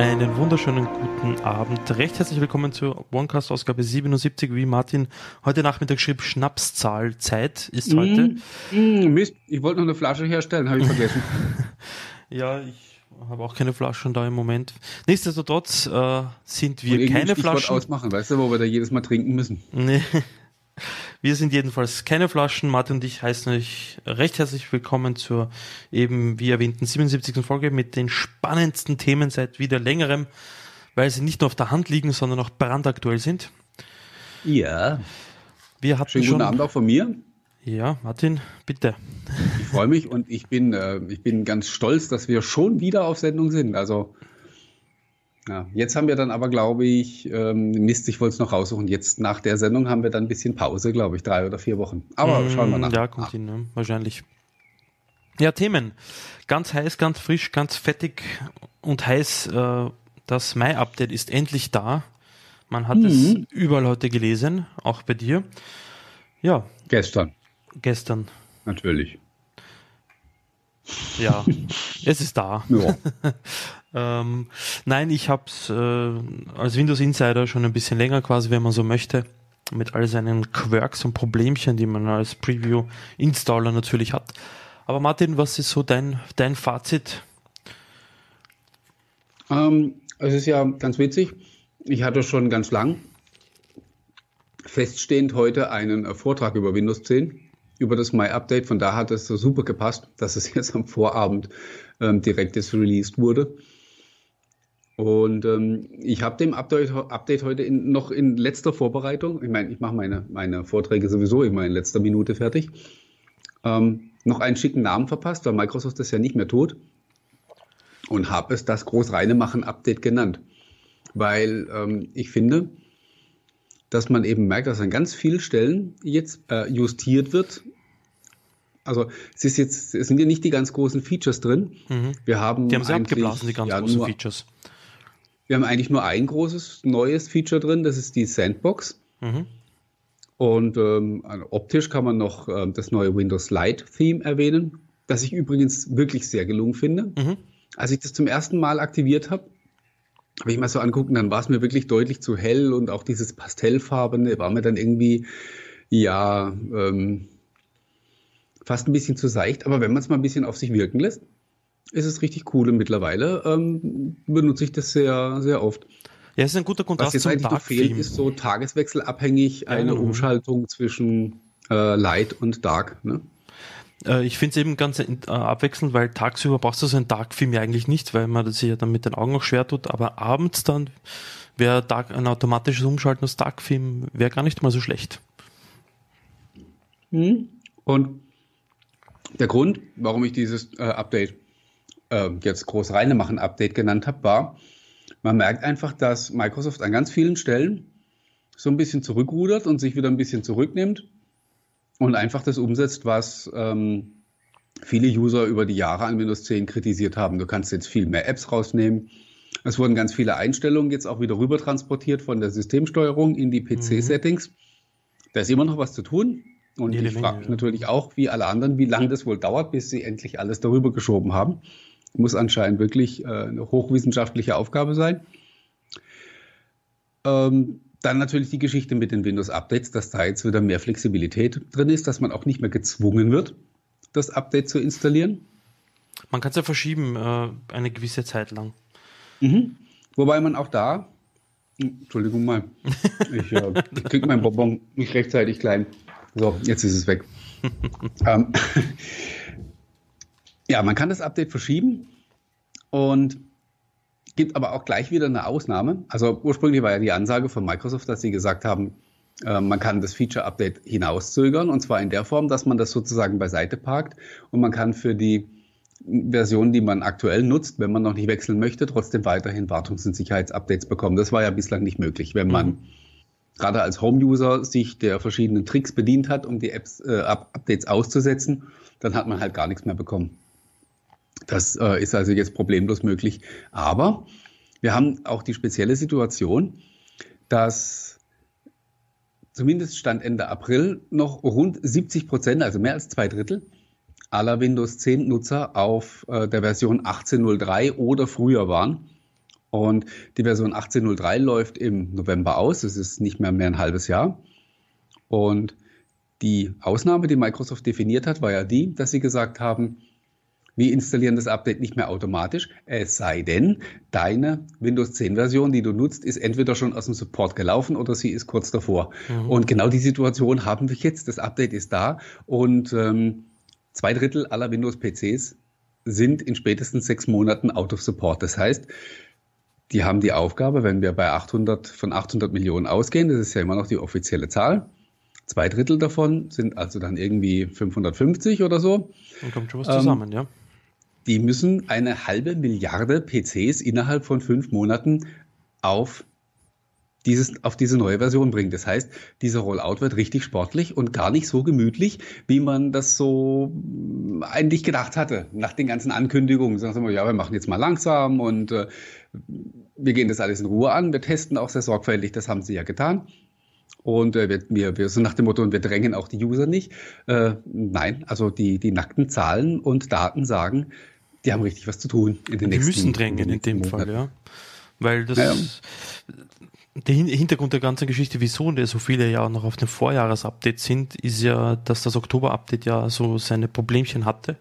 Einen wunderschönen guten Abend. Recht herzlich willkommen zur OneCast-Ausgabe 77. Wie Martin heute Nachmittag schrieb, Schnapszahlzeit ist heute. Mm, Mist, ich wollte noch eine Flasche herstellen, habe ich vergessen. ja, ich habe auch keine Flaschen da im Moment. Nichtsdestotrotz äh, sind wir keine Flaschen. ausmachen, weißt du, wo wir da jedes Mal trinken müssen. Nee. Wir sind jedenfalls keine Flaschen. Martin und ich heißen euch recht herzlich willkommen zur eben, wie erwähnten, 77. Folge mit den spannendsten Themen seit wieder längerem, weil sie nicht nur auf der Hand liegen, sondern auch brandaktuell sind. Ja. Wir hatten Schönen schon, guten Abend auch von mir. Ja, Martin, bitte. Ich freue mich und ich bin, äh, ich bin ganz stolz, dass wir schon wieder auf Sendung sind. Also ja, jetzt haben wir dann aber, glaube ich, ähm, Mist, ich wollte es noch raussuchen. Jetzt nach der Sendung haben wir dann ein bisschen Pause, glaube ich, drei oder vier Wochen. Aber mm, schauen wir nach. Ja, kommt hin, ne? wahrscheinlich. Ja, Themen. Ganz heiß, ganz frisch, ganz fettig und heiß. Äh, das Mai-Update ist endlich da. Man hat mhm. es überall heute gelesen, auch bei dir. Ja. Gestern. Gestern. Natürlich. Ja, es ist da. Ja. ähm, nein, ich habe es äh, als Windows Insider schon ein bisschen länger quasi, wenn man so möchte, mit all seinen Quirks und Problemchen, die man als Preview-Installer natürlich hat. Aber Martin, was ist so dein, dein Fazit? Ähm, es ist ja ganz witzig. Ich hatte schon ganz lang feststehend heute einen Vortrag über Windows 10 über das My-Update. Von da hat es so super gepasst, dass es jetzt am Vorabend ähm, direkt jetzt released wurde. Und ähm, ich habe dem Update, Update heute in, noch in letzter Vorbereitung, ich meine, ich mache meine, meine Vorträge sowieso immer in letzter Minute fertig, ähm, noch einen schicken Namen verpasst, weil Microsoft das ja nicht mehr tut. Und habe es das großreine machen Update genannt. Weil ähm, ich finde, dass man eben merkt, dass an ganz vielen Stellen jetzt äh, justiert wird. Also es ist jetzt, es sind ja nicht die ganz großen Features drin. Mhm. Wir haben die haben sie abgeblasen, die ganz ja, großen nur, Features. Wir haben eigentlich nur ein großes neues Feature drin, das ist die Sandbox. Mhm. Und ähm, also optisch kann man noch ähm, das neue Windows Lite Theme erwähnen, das ich übrigens wirklich sehr gelungen finde. Mhm. Als ich das zum ersten Mal aktiviert habe, habe ich mal so angucken, dann war es mir wirklich deutlich zu hell und auch dieses Pastellfarbene war mir dann irgendwie, ja, ähm, fast ein bisschen zu seicht. Aber wenn man es mal ein bisschen auf sich wirken lässt, ist es richtig cool und mittlerweile ähm, benutze ich das sehr, sehr oft. Ja, es ist ein guter Kontrast Was jetzt zum eigentlich fehlt, ist so tageswechselabhängig eine ja, Umschaltung zwischen äh, Light und Dark. Ne? Äh, ich finde es eben ganz äh, abwechselnd, weil tagsüber brauchst du so einen Dark-Film ja eigentlich nicht, weil man sich ja dann mit den Augen noch schwer tut, aber abends dann wäre ein automatisches Umschalten aus Dark-Film wäre gar nicht mal so schlecht. Hm. Und der Grund, warum ich dieses äh, Update äh, jetzt groß reine machen Update genannt habe, war, man merkt einfach, dass Microsoft an ganz vielen Stellen so ein bisschen zurückrudert und sich wieder ein bisschen zurücknimmt und einfach das umsetzt, was ähm, viele User über die Jahre an Windows 10 kritisiert haben. Du kannst jetzt viel mehr Apps rausnehmen. Es wurden ganz viele Einstellungen jetzt auch wieder rüber transportiert von der Systemsteuerung in die PC-Settings. Mhm. Da ist immer noch was zu tun. Und Jede ich frage mich natürlich auch, wie alle anderen, wie lange das wohl dauert, bis sie endlich alles darüber geschoben haben. Muss anscheinend wirklich äh, eine hochwissenschaftliche Aufgabe sein. Ähm, dann natürlich die Geschichte mit den Windows-Updates, dass da jetzt wieder mehr Flexibilität drin ist, dass man auch nicht mehr gezwungen wird, das Update zu installieren. Man kann es ja verschieben, äh, eine gewisse Zeit lang. Mhm. Wobei man auch da, Entschuldigung mal, ich äh, kriege meinen Bonbon nicht rechtzeitig klein. So, jetzt ist es weg. ähm, ja, man kann das Update verschieben und gibt aber auch gleich wieder eine Ausnahme. Also ursprünglich war ja die Ansage von Microsoft, dass sie gesagt haben, äh, man kann das Feature-Update hinauszögern und zwar in der Form, dass man das sozusagen beiseite parkt und man kann für die Version, die man aktuell nutzt, wenn man noch nicht wechseln möchte, trotzdem weiterhin Wartungs- und Sicherheitsupdates bekommen. Das war ja bislang nicht möglich, wenn man mhm. gerade als Home-User sich der verschiedenen Tricks bedient hat, um die Apps, äh, Updates auszusetzen, dann hat man halt gar nichts mehr bekommen. Das äh, ist also jetzt problemlos möglich. Aber wir haben auch die spezielle Situation, dass zumindest Stand Ende April noch rund 70 Prozent, also mehr als zwei Drittel aller Windows 10 Nutzer auf äh, der Version 18.03 oder früher waren. Und die Version 18.03 läuft im November aus. Es ist nicht mehr mehr ein halbes Jahr. Und die Ausnahme, die Microsoft definiert hat, war ja die, dass sie gesagt haben, wir installieren das Update nicht mehr automatisch, es sei denn, deine Windows 10 Version, die du nutzt, ist entweder schon aus dem Support gelaufen oder sie ist kurz davor. Mhm. Und genau die Situation haben wir jetzt. Das Update ist da und ähm, zwei Drittel aller Windows PCs sind in spätestens sechs Monaten out of support. Das heißt, die haben die Aufgabe, wenn wir bei 800 von 800 Millionen ausgehen, das ist ja immer noch die offizielle Zahl, zwei Drittel davon sind also dann irgendwie 550 oder so. Dann kommt schon was zusammen, ähm, ja. Die müssen eine halbe Milliarde PCs innerhalb von fünf Monaten auf dieses, auf diese neue Version bringen. Das heißt, dieser Rollout wird richtig sportlich und gar nicht so gemütlich, wie man das so eigentlich gedacht hatte, nach den ganzen Ankündigungen. Sagen wir, ja, wir machen jetzt mal langsam und äh, wir gehen das alles in Ruhe an, wir testen auch sehr sorgfältig, das haben sie ja getan. Und äh, wir, wir, wir sind nach dem Motto, und wir drängen auch die User nicht. Äh, nein, also die, die nackten Zahlen und Daten sagen, die haben richtig was zu tun in den die nächsten Die müssen drängen in, in dem Monat. Fall, ja. Weil das, ja der Hintergrund der ganzen Geschichte, wieso so viele ja noch auf dem Vorjahresupdate sind, ist ja, dass das Oktober-Update ja so seine Problemchen hatte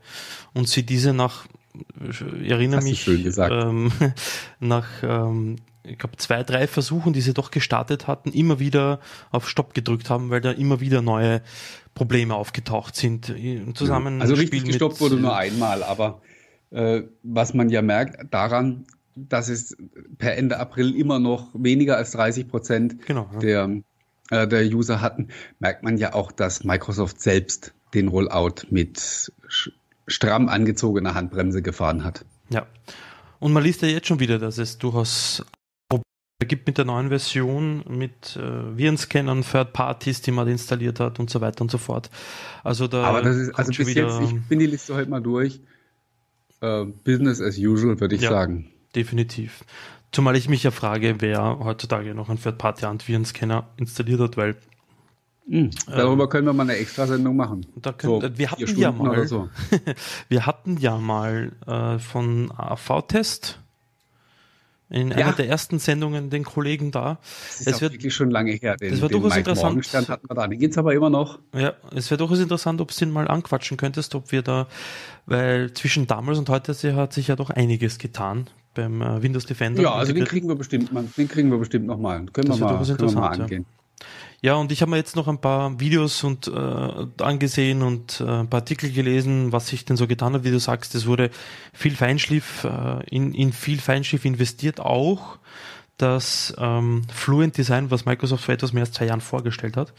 und sie diese nach, ich erinnere mich, ähm, nach, ähm, ich glaube, zwei, drei Versuchen, die sie doch gestartet hatten, immer wieder auf Stopp gedrückt haben, weil da immer wieder neue Probleme aufgetaucht sind. Zusammen ja, also richtig gestoppt wurde nur einmal, aber äh, was man ja merkt daran, dass es per Ende April immer noch weniger als 30 Prozent genau, ja. der, äh, der User hatten, merkt man ja auch, dass Microsoft selbst den Rollout mit stramm angezogener Handbremse gefahren hat. Ja. Und man liest ja jetzt schon wieder, dass es durchaus Probleme gibt mit der neuen Version, mit äh, Virenscannern, Third Parties, die man installiert hat und so weiter und so fort. Also da Aber das ist, also bis wieder, jetzt, ich bin die Liste heute mal durch. Uh, Business as usual, würde ich ja. sagen definitiv. Zumal ich mich ja frage, wer heutzutage noch einen Third-Party-Antivirenscanner installiert hat, weil Mhm. Darüber ähm, können wir mal eine Extrasendung machen. Können, so, wir hatten ja mal, so. wir hatten ja mal äh, von AV-Test in ja. einer der ersten Sendungen den Kollegen da. Das ist es wird, wirklich schon lange her. Den, das wird durchaus interessant. hatten wir da. Den geht's aber immer noch. Ja, es wäre durchaus interessant, ob du ihn mal anquatschen könntest, ob wir da, weil zwischen damals und heute hat sich ja doch einiges getan beim äh, Windows Defender. Ja, also den kriegen wir bestimmt, mal, den kriegen wir bestimmt noch mal. Können, wir mal, können wir mal angehen. Ja. Ja, und ich habe mir jetzt noch ein paar Videos und äh, angesehen und äh, ein paar Artikel gelesen, was sich denn so getan hat, wie du sagst, es wurde viel Feinschliff, äh, in, in viel Feinschliff investiert, auch das ähm, Fluent Design, was Microsoft vor etwas mehr als zwei Jahren vorgestellt hat,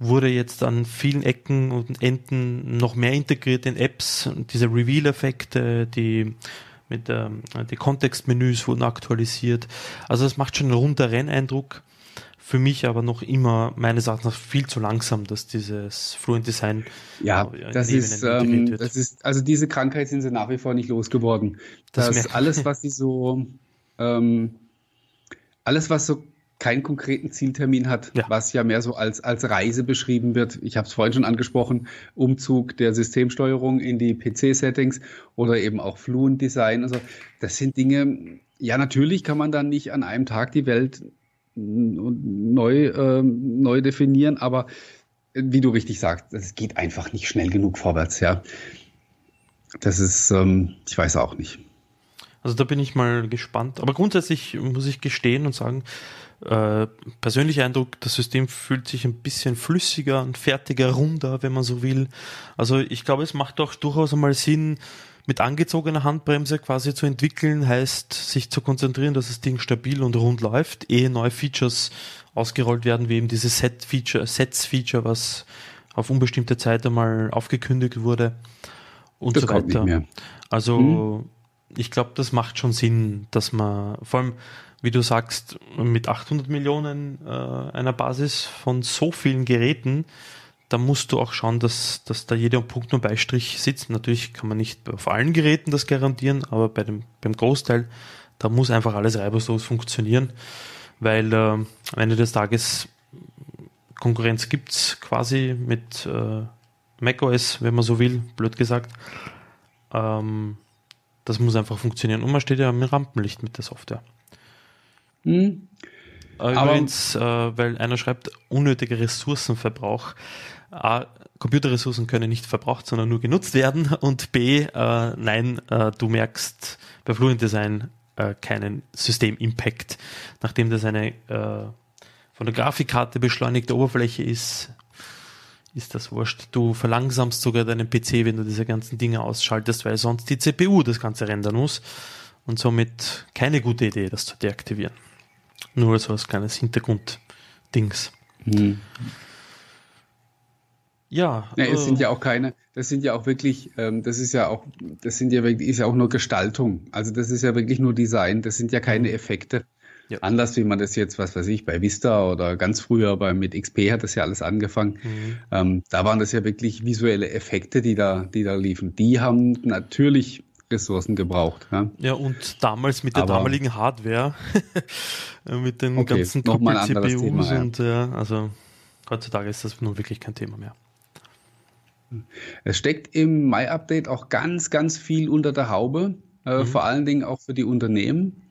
wurde jetzt an vielen Ecken und Enden noch mehr integriert in Apps, diese Reveal-Effekte, die mit ähm, die Kontextmenüs wurden aktualisiert. Also es macht schon einen runder Renneindruck. Für mich aber noch immer meines Erachtens viel zu langsam, dass dieses Fluent Design ja, das ist, ähm, das ist, also diese Krankheit sind sie nach wie vor nicht losgeworden. Das dass alles, was sie so, ähm, alles, was so keinen konkreten Zieltermin hat, ja. was ja mehr so als, als Reise beschrieben wird. Ich habe es vorhin schon angesprochen, Umzug der Systemsteuerung in die PC-Settings oder eben auch Fluent Design. Also das sind Dinge, ja natürlich kann man dann nicht an einem Tag die Welt neu, äh, neu definieren, aber wie du richtig sagst, es geht einfach nicht schnell genug vorwärts, ja. Das ist, ähm, ich weiß auch nicht. Also da bin ich mal gespannt. Aber grundsätzlich muss ich gestehen und sagen, äh, persönlicher Eindruck, das System fühlt sich ein bisschen flüssiger und fertiger, runder, wenn man so will. Also ich glaube, es macht auch durchaus einmal Sinn, mit angezogener Handbremse quasi zu entwickeln, heißt sich zu konzentrieren, dass das Ding stabil und rund läuft, ehe neue Features ausgerollt werden, wie eben dieses Set-Feature, Sets-Feature, was auf unbestimmte Zeit einmal aufgekündigt wurde und das so weiter. Also hm. ich glaube, das macht schon Sinn, dass man vor allem wie du sagst, mit 800 Millionen äh, einer Basis von so vielen Geräten, da musst du auch schauen, dass, dass da jeder Punkt und Beistrich sitzt. Natürlich kann man nicht auf allen Geräten das garantieren, aber bei dem, beim Großteil, da muss einfach alles reibungslos funktionieren, weil äh, am Ende des Tages Konkurrenz gibt's quasi mit äh, macOS, wenn man so will, blöd gesagt. Ähm, das muss einfach funktionieren. Und man steht ja im Rampenlicht mit der Software. Hm. Übrigens, äh, weil einer schreibt, unnötiger Ressourcenverbrauch. A, Computerressourcen können nicht verbraucht, sondern nur genutzt werden. Und B, äh, nein, äh, du merkst bei Fluent Design äh, keinen System-Impact, nachdem das eine äh, von der Grafikkarte beschleunigte Oberfläche ist, ist das wurscht. Du verlangsamst sogar deinen PC, wenn du diese ganzen Dinge ausschaltest, weil sonst die CPU das Ganze rendern muss. Und somit keine gute Idee, das zu deaktivieren. Nur so als kleines Hintergrunddings. Mhm. Ja. ja es äh, sind ja auch keine, das sind ja auch wirklich, ähm, das ist ja auch, das sind ja wirklich, ist ja auch nur Gestaltung. Also das ist ja wirklich nur Design, das sind ja keine mhm. Effekte. Ja. Anders wie man das jetzt, was weiß ich, bei Vista oder ganz früher bei, mit XP hat das ja alles angefangen. Mhm. Ähm, da waren das ja wirklich visuelle Effekte, die da, die da liefen. Die haben natürlich Ressourcen gebraucht. Ja, ja und damals mit der Aber, damaligen Hardware, mit den okay, ganzen CPUs und ja, also heutzutage ist das nun wirklich kein Thema mehr. Es steckt im Mai-Update auch ganz, ganz viel unter der Haube, äh, mhm. vor allen Dingen auch für die Unternehmen.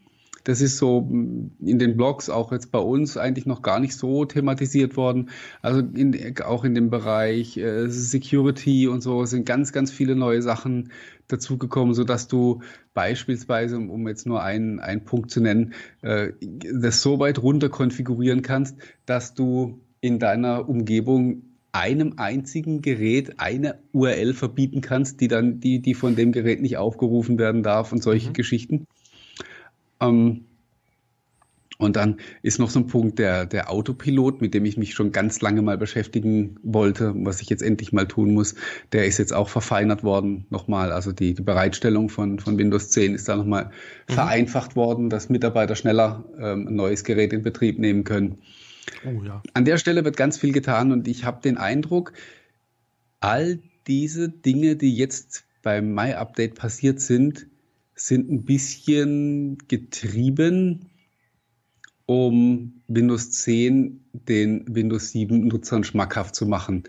Das ist so mm, in den Blogs auch jetzt bei uns eigentlich noch gar nicht so thematisiert worden. Also in, auch in dem Bereich äh, Security und so sind ganz, ganz viele neue Sachen dazugekommen, so dass du beispielsweise, um, um jetzt nur einen, einen Punkt zu nennen, äh, das so weit runter konfigurieren kannst, dass du in deiner Umgebung einem einzigen Gerät eine URL verbieten kannst, die dann, die, die von dem Gerät nicht aufgerufen werden darf und solche mhm. Geschichten. Ähm, und dann ist noch so ein Punkt der, der Autopilot, mit dem ich mich schon ganz lange mal beschäftigen wollte, was ich jetzt endlich mal tun muss. Der ist jetzt auch verfeinert worden nochmal. Also die, die Bereitstellung von, von Windows 10 ist da nochmal mhm. vereinfacht worden, dass Mitarbeiter schneller ähm, ein neues Gerät in Betrieb nehmen können. Oh, ja. An der Stelle wird ganz viel getan und ich habe den Eindruck, all diese Dinge, die jetzt beim Mai-Update passiert sind, sind ein bisschen getrieben, um Windows 10 den Windows 7 Nutzern schmackhaft zu machen.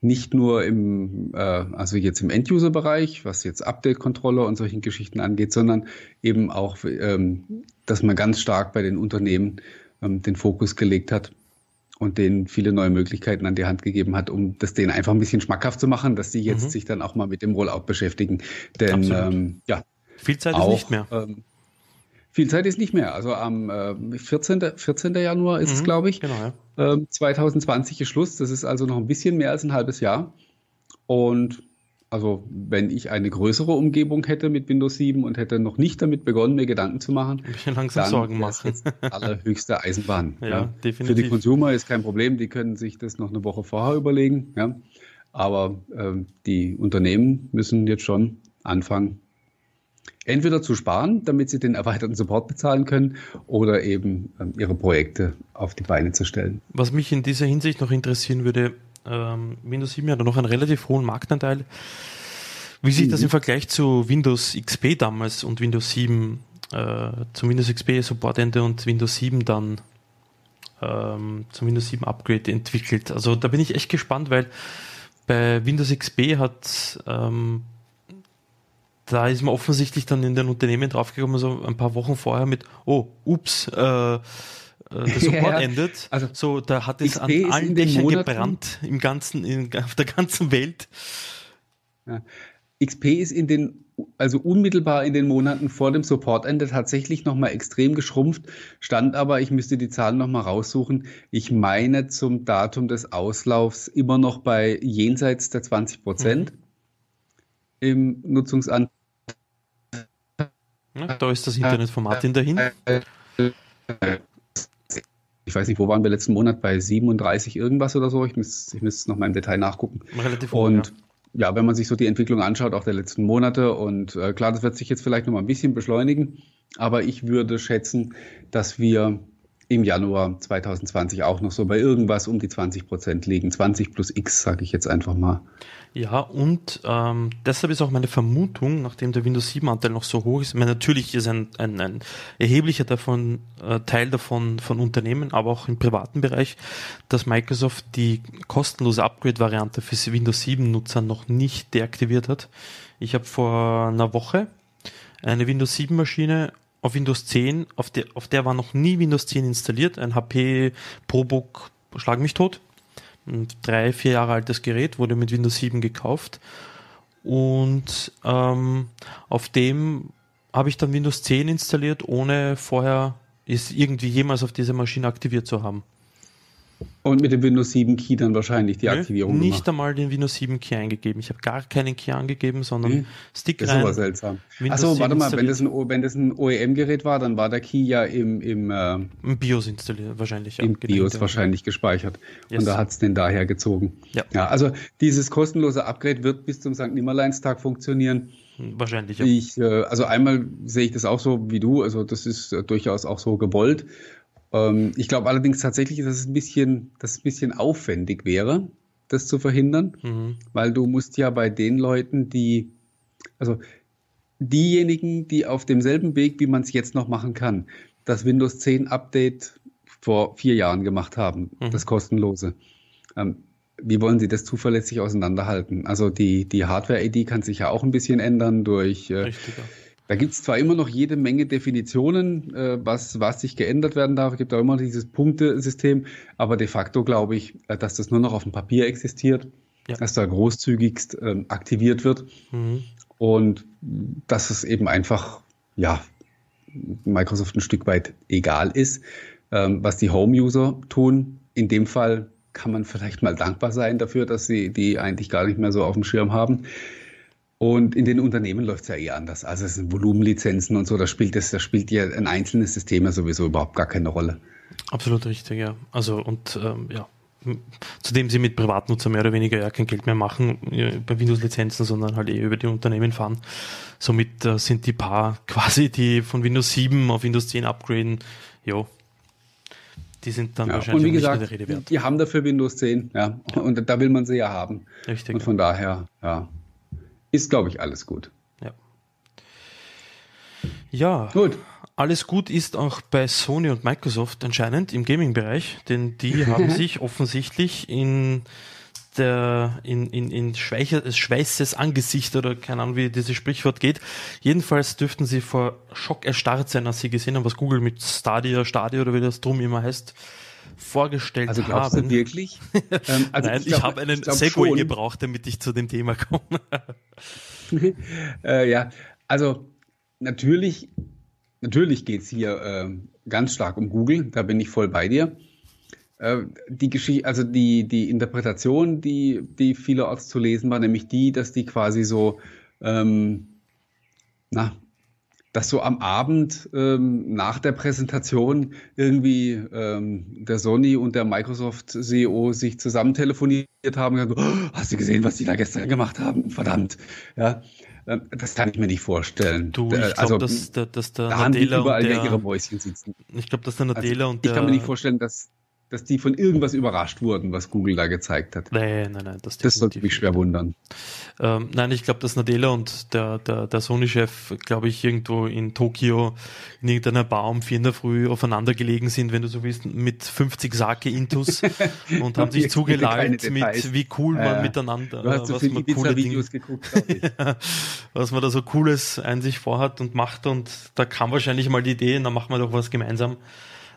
Nicht nur im, äh, also jetzt im End-User-Bereich, was jetzt Update-Controller und solchen Geschichten angeht, sondern eben auch, ähm, dass man ganz stark bei den Unternehmen ähm, den Fokus gelegt hat und denen viele neue Möglichkeiten an die Hand gegeben hat, um das denen einfach ein bisschen schmackhaft zu machen, dass sie jetzt mhm. sich dann auch mal mit dem Rollout beschäftigen. Denn ähm, ja, viel Zeit auch, ist nicht mehr. Ähm, viel Zeit ist nicht mehr. Also am äh, 14. 14. Januar ist mhm, es, glaube ich. Genau, ja. ähm, 2020 ist Schluss. Das ist also noch ein bisschen mehr als ein halbes Jahr. Und also wenn ich eine größere Umgebung hätte mit Windows 7 und hätte noch nicht damit begonnen, mir Gedanken zu machen, ein bisschen langsam dann Sorgen machen. Jetzt allerhöchste Eisenbahn. ja, ja, definitiv. Für die Consumer ist kein Problem, die können sich das noch eine Woche vorher überlegen. Ja. Aber ähm, die Unternehmen müssen jetzt schon anfangen, entweder zu sparen, damit sie den erweiterten Support bezahlen können, oder eben ähm, ihre Projekte auf die Beine zu stellen. Was mich in dieser Hinsicht noch interessieren würde, ähm, Windows 7 hat noch einen relativ hohen Marktanteil. Wie sich mhm. das im Vergleich zu Windows XP damals und Windows 7, äh, zum Windows XP Supportende und Windows 7 dann ähm, zum Windows 7 Upgrade entwickelt? Also da bin ich echt gespannt, weil bei Windows XP hat ähm, da ist man offensichtlich dann in den Unternehmen draufgekommen, so ein paar Wochen vorher mit, oh, ups, äh, äh der Support ja, endet. Also so, da hat es an allen Dächern gebrannt im ganzen, in, auf der ganzen Welt. Ja. XP ist in den, also unmittelbar in den Monaten vor dem Supportende tatsächlich nochmal extrem geschrumpft, stand aber, ich müsste die Zahlen nochmal raussuchen, ich meine zum Datum des Auslaufs immer noch bei jenseits der 20 Prozent mhm. im Nutzungsanteil. Da ist das Internet von Martin dahin. Ich weiß nicht, wo waren wir letzten Monat bei 37 irgendwas oder so. Ich müsste ich müsste es nochmal im Detail nachgucken. Relativ hoch, Und ja. ja. wenn man sich so die Entwicklung anschaut, auch der letzten Monate, und äh, klar, das wird sich jetzt vielleicht nochmal ein bisschen beschleunigen, aber ich würde schätzen, dass wir im Januar 2020 auch noch so bei irgendwas um die 20 Prozent liegen. 20 plus X, sage ich jetzt einfach mal. Ja, und ähm, deshalb ist auch meine Vermutung, nachdem der Windows 7 Anteil noch so hoch ist, meine, natürlich ist ein, ein, ein erheblicher davon, äh, Teil davon von Unternehmen, aber auch im privaten Bereich, dass Microsoft die kostenlose Upgrade-Variante für Windows 7 Nutzer noch nicht deaktiviert hat. Ich habe vor einer Woche eine Windows 7 Maschine auf Windows 10, auf der, auf der war noch nie Windows 10 installiert, ein HP ProBook, schlag mich tot. Ein drei, vier Jahre altes Gerät, wurde mit Windows 7 gekauft. Und ähm, auf dem habe ich dann Windows 10 installiert, ohne vorher es irgendwie jemals auf dieser Maschine aktiviert zu haben. Und mit dem Windows 7 Key dann wahrscheinlich die Nö, Aktivierung Nicht gemacht. einmal den Windows 7 Key eingegeben. Ich habe gar keinen Key angegeben, sondern nee, Stick das rein. Das ist aber seltsam. Achso, warte mal, wenn das, ein, wenn das ein OEM-Gerät war, dann war der Key ja im, im, äh, Im BIOS installiert, wahrscheinlich. Im BIOS wahrscheinlich gespeichert. Yes. Und da hat es den daher gezogen. Ja. ja. Also dieses kostenlose Upgrade wird bis zum St. Nimmerleinstag funktionieren. Wahrscheinlich, ja. Ich, äh, also einmal sehe ich das auch so wie du, also das ist äh, durchaus auch so gewollt. Ähm, ich glaube allerdings tatsächlich, dass es ein bisschen, dass es ein bisschen aufwendig wäre, das zu verhindern, mhm. weil du musst ja bei den Leuten, die, also diejenigen, die auf demselben Weg, wie man es jetzt noch machen kann, das Windows 10 Update vor vier Jahren gemacht haben, mhm. das kostenlose. Ähm, wie wollen Sie das zuverlässig auseinanderhalten? Also die, die Hardware-ID kann sich ja auch ein bisschen ändern durch äh, da gibt es zwar immer noch jede Menge Definitionen, äh, was, was sich geändert werden darf. Es gibt auch immer dieses Punktesystem, aber de facto glaube ich, äh, dass das nur noch auf dem Papier existiert, ja. dass da großzügigst äh, aktiviert wird mhm. und dass es eben einfach, ja, Microsoft ein Stück weit egal ist, ähm, was die Home-User tun. In dem Fall kann man vielleicht mal dankbar sein dafür, dass sie die eigentlich gar nicht mehr so auf dem Schirm haben. Und in den Unternehmen läuft es ja eh anders. Also es sind Volumenlizenzen und so, da spielt das, da spielt ja ein einzelnes System ja sowieso überhaupt gar keine Rolle. Absolut richtig, ja. Also und ähm, ja, zudem sie mit Privatnutzer mehr oder weniger ja kein Geld mehr machen bei Windows-Lizenzen, sondern halt eh über die Unternehmen fahren. Somit äh, sind die paar quasi, die von Windows 7 auf Windows 10 upgraden, jo, die sind dann ja, wahrscheinlich und wie gesagt, nicht der Rede wert. Die haben dafür Windows 10, ja. Und da will man sie ja haben. Richtig. Und von ja. daher, ja ist, glaube ich, alles gut. Ja. Ja. Gut. Alles gut ist auch bei Sony und Microsoft anscheinend im Gaming-Bereich, denn die haben sich offensichtlich in der in, in, in schweißes Angesicht oder keine Ahnung, wie dieses Sprichwort geht. Jedenfalls dürften sie vor Schock erstarrt sein, als sie gesehen haben, was Google mit Stadia, Stadia oder wie das drum immer heißt, vorgestellt also glaubst haben. Du wirklich? ähm, also Nein, ich, ich habe einen Segway gebraucht, damit ich zu dem Thema komme. äh, ja, also natürlich, natürlich geht es hier äh, ganz stark um Google, da bin ich voll bei dir. Äh, die Geschichte, also die, die Interpretation, die, die vielerorts zu lesen war, nämlich die, dass die quasi so, ähm, na, dass so am Abend ähm, nach der Präsentation irgendwie ähm, der Sony und der Microsoft CEO sich zusammen telefoniert haben und gesagt, oh, hast du gesehen, was die da gestern gemacht haben? Verdammt. Ja, ähm, das kann ich mir nicht vorstellen. Du, ich glaube, also, dass, dass der da Nadella überall und der, Mäuschen sitzen. Ich glaube, dass der Nadella also, und der... Ich kann mir nicht vorstellen, dass dass die von irgendwas überrascht wurden, was Google da gezeigt hat. Nein, nein, nein. Das, das sollte mich schwer wundern. Ähm, nein, ich glaube, dass Nadella und der, der, der Sony-Chef, glaube ich, irgendwo in Tokio in irgendeiner Bar um vier in der Früh aufeinander gelegen sind, wenn du so willst, mit 50 Sake-Intus und haben sich zugelallt mit, wie cool man ja. miteinander, du hast so was man coole Videos geguckt, was man da so Cooles ein sich vorhat und macht und da kam wahrscheinlich mal die Idee, dann machen wir doch was gemeinsam.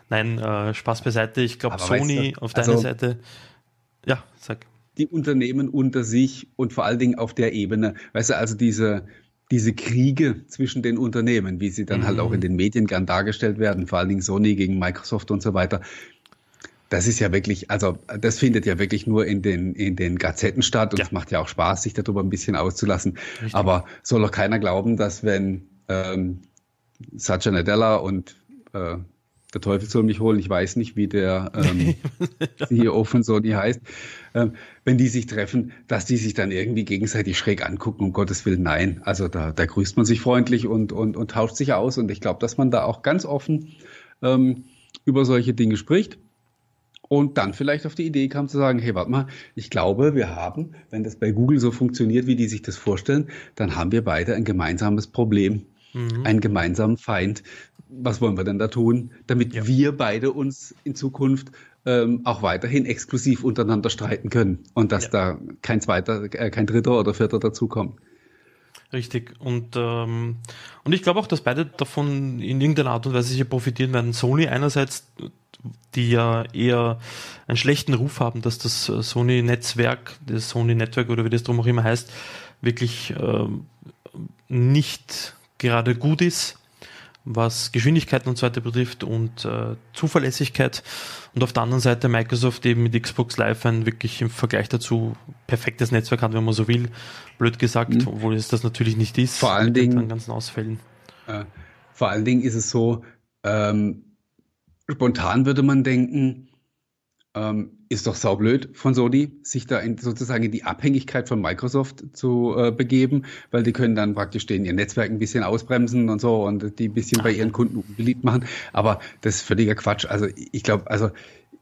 Nein, äh, Spaß beiseite. Ich glaube, Sony weißt du, auf deiner also, Seite. Ja, sag. Die Unternehmen unter sich und vor allen Dingen auf der Ebene, weißt du, also diese, diese Kriege zwischen den Unternehmen, wie sie dann mhm. halt auch in mhm. den Medien gern dargestellt werden, vor allen Dingen Sony gegen Microsoft und so weiter. Das ist ja wirklich, also das findet ja wirklich nur in den, in den Gazetten statt und ja. es macht ja auch Spaß, sich darüber ein bisschen auszulassen. Richtig. Aber soll doch keiner glauben, dass wenn ähm, Satya Nadella und äh, der Teufel soll mich holen, ich weiß nicht, wie der ähm, CEO von Sony heißt, ähm, wenn die sich treffen, dass die sich dann irgendwie gegenseitig schräg angucken, um Gottes Willen, nein. Also da, da grüßt man sich freundlich und, und, und tauscht sich aus. Und ich glaube, dass man da auch ganz offen ähm, über solche Dinge spricht. Und dann vielleicht auf die Idee kam zu sagen, hey, warte mal, ich glaube, wir haben, wenn das bei Google so funktioniert, wie die sich das vorstellen, dann haben wir beide ein gemeinsames Problem mhm. einen gemeinsamen Feind. Was wollen wir denn da tun, damit ja. wir beide uns in Zukunft ähm, auch weiterhin exklusiv untereinander streiten können und dass ja. da kein zweiter, äh, kein dritter oder vierter dazukommt? Richtig. Und, ähm, und ich glaube auch, dass beide davon in irgendeiner Art und Weise sicher profitieren werden. Sony einerseits, die ja eher einen schlechten Ruf haben, dass das Sony-Netzwerk, das Sony-Network oder wie das drum auch immer heißt, wirklich ähm, nicht gerade gut ist was Geschwindigkeiten und so weiter betrifft und äh, Zuverlässigkeit. Und auf der anderen Seite Microsoft eben mit Xbox Live ein wirklich im Vergleich dazu perfektes Netzwerk hat, wenn man so will. Blöd gesagt, mhm. obwohl es das natürlich nicht ist. Vor allen Dingen. Den ganzen Ausfällen. Äh, vor allen Dingen ist es so, ähm, spontan würde man denken, ähm, ist doch saublöd von Sony, sich da in, sozusagen in die Abhängigkeit von Microsoft zu äh, begeben, weil die können dann praktisch den ihr Netzwerk ein bisschen ausbremsen und so und die ein bisschen Ach. bei ihren Kunden beliebt machen. Aber das ist völliger Quatsch. Also ich glaube, also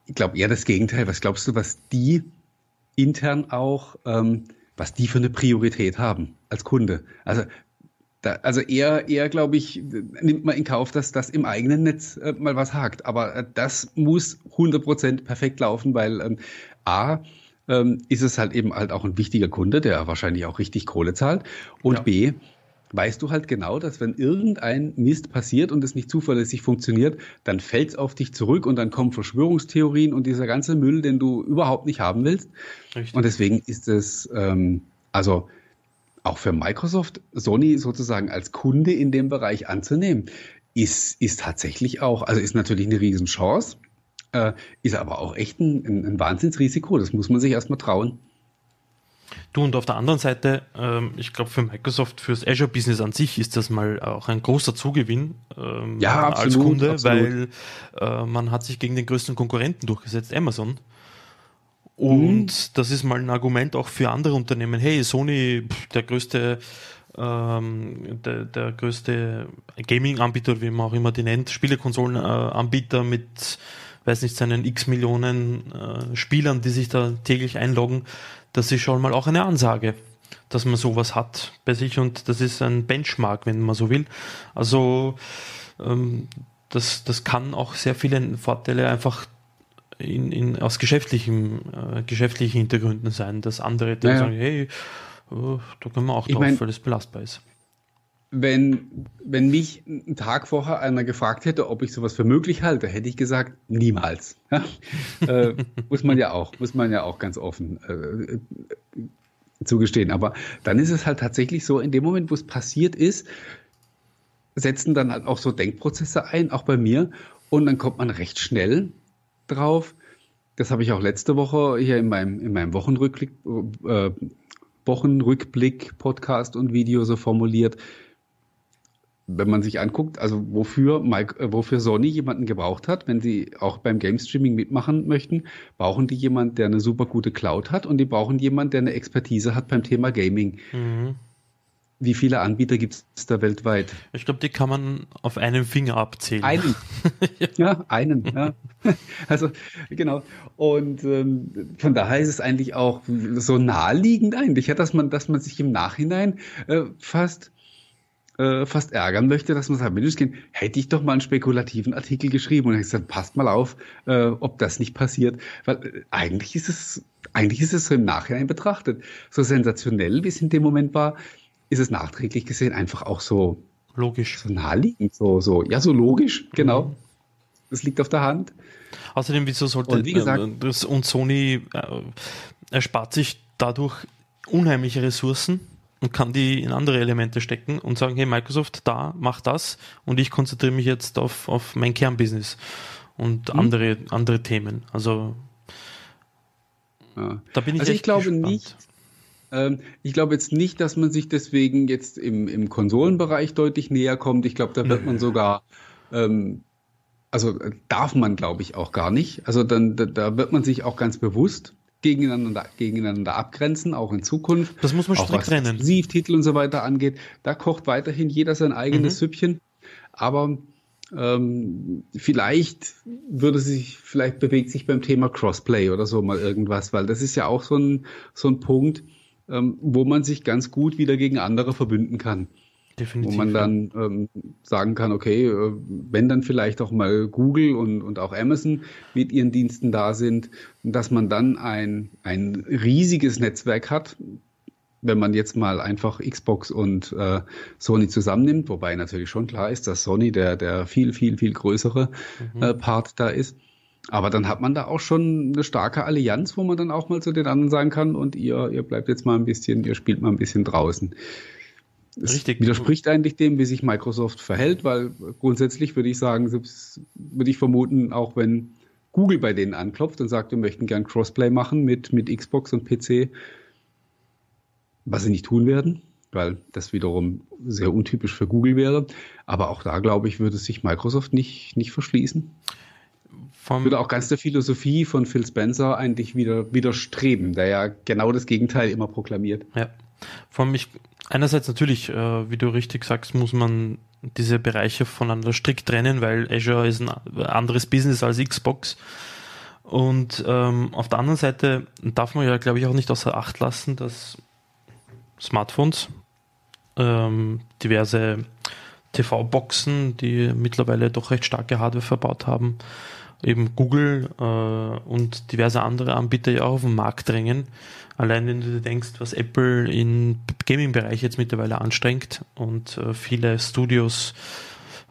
ich glaube eher das Gegenteil. Was glaubst du, was die intern auch, ähm, was die für eine Priorität haben als Kunde? Also da, also eher, eher glaube ich, nimmt man in Kauf, dass das im eigenen Netz äh, mal was hakt. Aber äh, das muss 100% perfekt laufen, weil ähm, A, ähm, ist es halt eben halt auch ein wichtiger Kunde, der wahrscheinlich auch richtig Kohle zahlt. Und ja. B, weißt du halt genau, dass wenn irgendein Mist passiert und es nicht zuverlässig funktioniert, dann fällt es auf dich zurück und dann kommen Verschwörungstheorien und dieser ganze Müll, den du überhaupt nicht haben willst. Richtig. Und deswegen ist es, ähm, also auch für Microsoft Sony sozusagen als Kunde in dem Bereich anzunehmen, ist, ist tatsächlich auch, also ist natürlich eine Riesenchance, äh, ist aber auch echt ein, ein, ein Wahnsinnsrisiko. Das muss man sich erstmal trauen. Du und auf der anderen Seite, ähm, ich glaube für Microsoft, fürs Azure-Business an sich ist das mal auch ein großer Zugewinn ähm, ja, absolut, als Kunde, absolut. weil äh, man hat sich gegen den größten Konkurrenten durchgesetzt, Amazon. Und mhm. das ist mal ein Argument auch für andere Unternehmen. Hey, Sony, der größte, ähm, der, der größte Gaming-Anbieter, wie man auch immer die nennt, Spielekonsolen-Anbieter mit, weiß nicht, seinen x Millionen äh, Spielern, die sich da täglich einloggen. Das ist schon mal auch eine Ansage, dass man sowas hat bei sich und das ist ein Benchmark, wenn man so will. Also, ähm, das, das kann auch sehr viele Vorteile einfach in, in, aus geschäftlichen, äh, geschäftlichen Hintergründen sein, dass andere naja. sagen, hey, oh, da können wir auch drauf, mein, weil das belastbar ist. Wenn, wenn mich einen Tag vorher einer gefragt hätte, ob ich sowas für möglich halte, hätte ich gesagt, niemals. äh, muss man ja auch, muss man ja auch ganz offen äh, zugestehen. Aber dann ist es halt tatsächlich so, in dem Moment, wo es passiert ist, setzen dann halt auch so Denkprozesse ein, auch bei mir. Und dann kommt man recht schnell drauf. Das habe ich auch letzte Woche hier in meinem, in meinem Wochenrückblick, äh, Wochenrückblick, Podcast und Video so formuliert. Wenn man sich anguckt, also wofür, Mike, äh, wofür Sony jemanden gebraucht hat, wenn sie auch beim Game Streaming mitmachen möchten, brauchen die jemanden, der eine super gute Cloud hat und die brauchen jemanden, der eine Expertise hat beim Thema Gaming. Mhm. Wie viele Anbieter gibt es da weltweit? Ich glaube, die kann man auf einem Finger abzählen. Einen. ja. ja. einen. Ja. Also genau. Und ähm, von daher ist es eigentlich auch so naheliegend eigentlich, ja, dass man, dass man sich im Nachhinein äh, fast äh, fast ärgern möchte, dass man sagt, Mensch, hätte ich doch mal einen spekulativen Artikel geschrieben und ich gesagt, passt mal auf, äh, ob das nicht passiert, weil äh, eigentlich ist es eigentlich ist es so im Nachhinein betrachtet so sensationell, wie es in dem Moment war, ist es nachträglich gesehen einfach auch so logisch, so naheliegend, so so ja so logisch, genau. Mhm. Das liegt auf der Hand. Außerdem, wieso sollte und, wie gesagt, äh, das, und Sony äh, erspart sich dadurch unheimliche Ressourcen und kann die in andere Elemente stecken und sagen, hey Microsoft, da, mach das und ich konzentriere mich jetzt auf, auf mein Kernbusiness und mhm. andere, andere Themen. Also ja. da bin ich Also ich glaube gespannt. nicht, ähm, ich glaube jetzt nicht, dass man sich deswegen jetzt im, im Konsolenbereich deutlich näher kommt. Ich glaube, da wird man sogar, ähm, also äh, darf man, glaube ich, auch gar nicht. Also dann, da, da wird man sich auch ganz bewusst gegeneinander, gegeneinander abgrenzen, auch in Zukunft. Das muss man strikt trennen. Exklusivtitel und so weiter angeht. Da kocht weiterhin jeder sein eigenes mhm. Süppchen. Aber ähm, vielleicht würde sich, vielleicht bewegt sich beim Thema Crossplay oder so mal irgendwas, weil das ist ja auch so ein, so ein Punkt, ähm, wo man sich ganz gut wieder gegen andere verbünden kann. Definitiv. Wo man dann ähm, sagen kann, okay, äh, wenn dann vielleicht auch mal Google und, und auch Amazon mit ihren Diensten da sind, dass man dann ein, ein riesiges Netzwerk hat, wenn man jetzt mal einfach Xbox und äh, Sony zusammennimmt, wobei natürlich schon klar ist, dass Sony der, der viel, viel, viel größere mhm. äh, Part da ist. Aber dann hat man da auch schon eine starke Allianz, wo man dann auch mal zu den anderen sagen kann, und ihr, ihr bleibt jetzt mal ein bisschen, ihr spielt mal ein bisschen draußen. Es Richtig. widerspricht eigentlich dem, wie sich Microsoft verhält, weil grundsätzlich würde ich sagen, würde ich vermuten, auch wenn Google bei denen anklopft und sagt, wir möchten gern Crossplay machen mit, mit Xbox und PC, was sie nicht tun werden, weil das wiederum sehr untypisch für Google wäre. Aber auch da, glaube ich, würde sich Microsoft nicht, nicht verschließen. Vom würde auch ganz der Philosophie von Phil Spencer eigentlich wieder widerstreben, der ja genau das Gegenteil immer proklamiert. Ja. Von mich, einerseits natürlich, äh, wie du richtig sagst, muss man diese Bereiche voneinander strikt trennen, weil Azure ist ein anderes Business als Xbox. Und ähm, auf der anderen Seite darf man ja, glaube ich, auch nicht außer Acht lassen, dass Smartphones, ähm, diverse TV-Boxen, die mittlerweile doch recht starke Hardware verbaut haben, eben Google äh, und diverse andere Anbieter ja auch auf den Markt drängen. Allein wenn du dir denkst, was Apple im Gaming-Bereich jetzt mittlerweile anstrengt und äh, viele Studios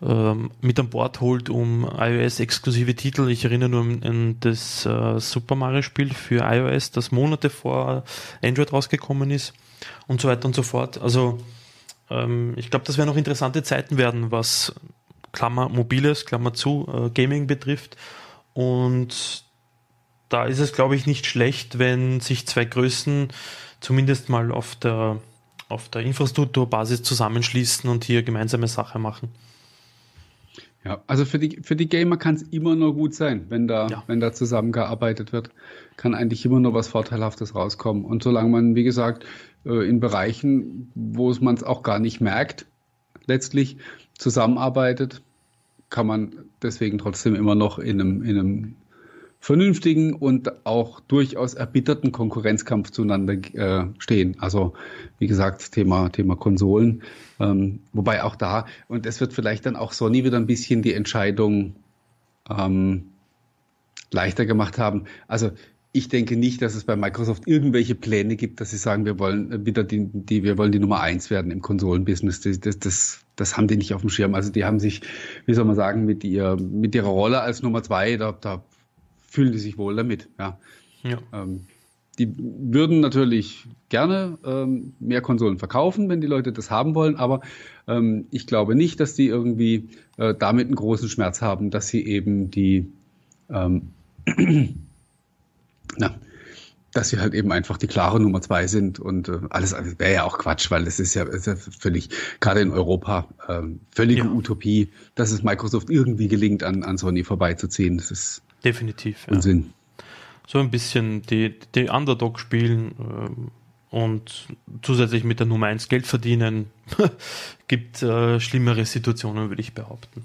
ähm, mit an Bord holt, um iOS-exklusive Titel. Ich erinnere nur an, an das äh, Super Mario-Spiel für iOS, das Monate vor Android rausgekommen ist und so weiter und so fort. Also ähm, ich glaube, das werden noch interessante Zeiten werden, was Klammer mobiles, Klammer zu, äh, Gaming betrifft. Und da ist es, glaube ich, nicht schlecht, wenn sich zwei Größen zumindest mal auf der, auf der Infrastrukturbasis zusammenschließen und hier gemeinsame Sache machen. Ja, also für die, für die Gamer kann es immer nur gut sein, wenn da, ja. wenn da zusammengearbeitet wird. Kann eigentlich immer nur was Vorteilhaftes rauskommen. Und solange man, wie gesagt, äh, in Bereichen, wo man es auch gar nicht merkt, letztlich zusammenarbeitet, kann man deswegen trotzdem immer noch in einem, in einem vernünftigen und auch durchaus erbitterten Konkurrenzkampf zueinander äh, stehen. Also wie gesagt, Thema, Thema Konsolen. Ähm, wobei auch da, und es wird vielleicht dann auch Sony wieder ein bisschen die Entscheidung ähm, leichter gemacht haben. Also ich denke nicht, dass es bei Microsoft irgendwelche Pläne gibt, dass sie sagen, wir wollen wieder die, die wir wollen die Nummer eins werden im Konsolenbusiness. Das, das, das, das haben die nicht auf dem Schirm. Also die haben sich, wie soll man sagen, mit, ihr, mit ihrer Rolle als Nummer zwei, da, da fühlen die sich wohl damit. Ja. ja. Ähm, die würden natürlich gerne ähm, mehr Konsolen verkaufen, wenn die Leute das haben wollen, aber ähm, ich glaube nicht, dass die irgendwie äh, damit einen großen Schmerz haben, dass sie eben die ähm, na, dass sie halt eben einfach die klare Nummer zwei sind und äh, alles wäre ja auch Quatsch, weil es ist ja, ist ja völlig, gerade in Europa, äh, völlige ja. Utopie, dass es Microsoft irgendwie gelingt, an, an Sony vorbeizuziehen. Das ist definitiv Unsinn. Ja. So ein bisschen die, die Underdog spielen äh, und zusätzlich mit der Nummer eins Geld verdienen, gibt äh, schlimmere Situationen, würde ich behaupten.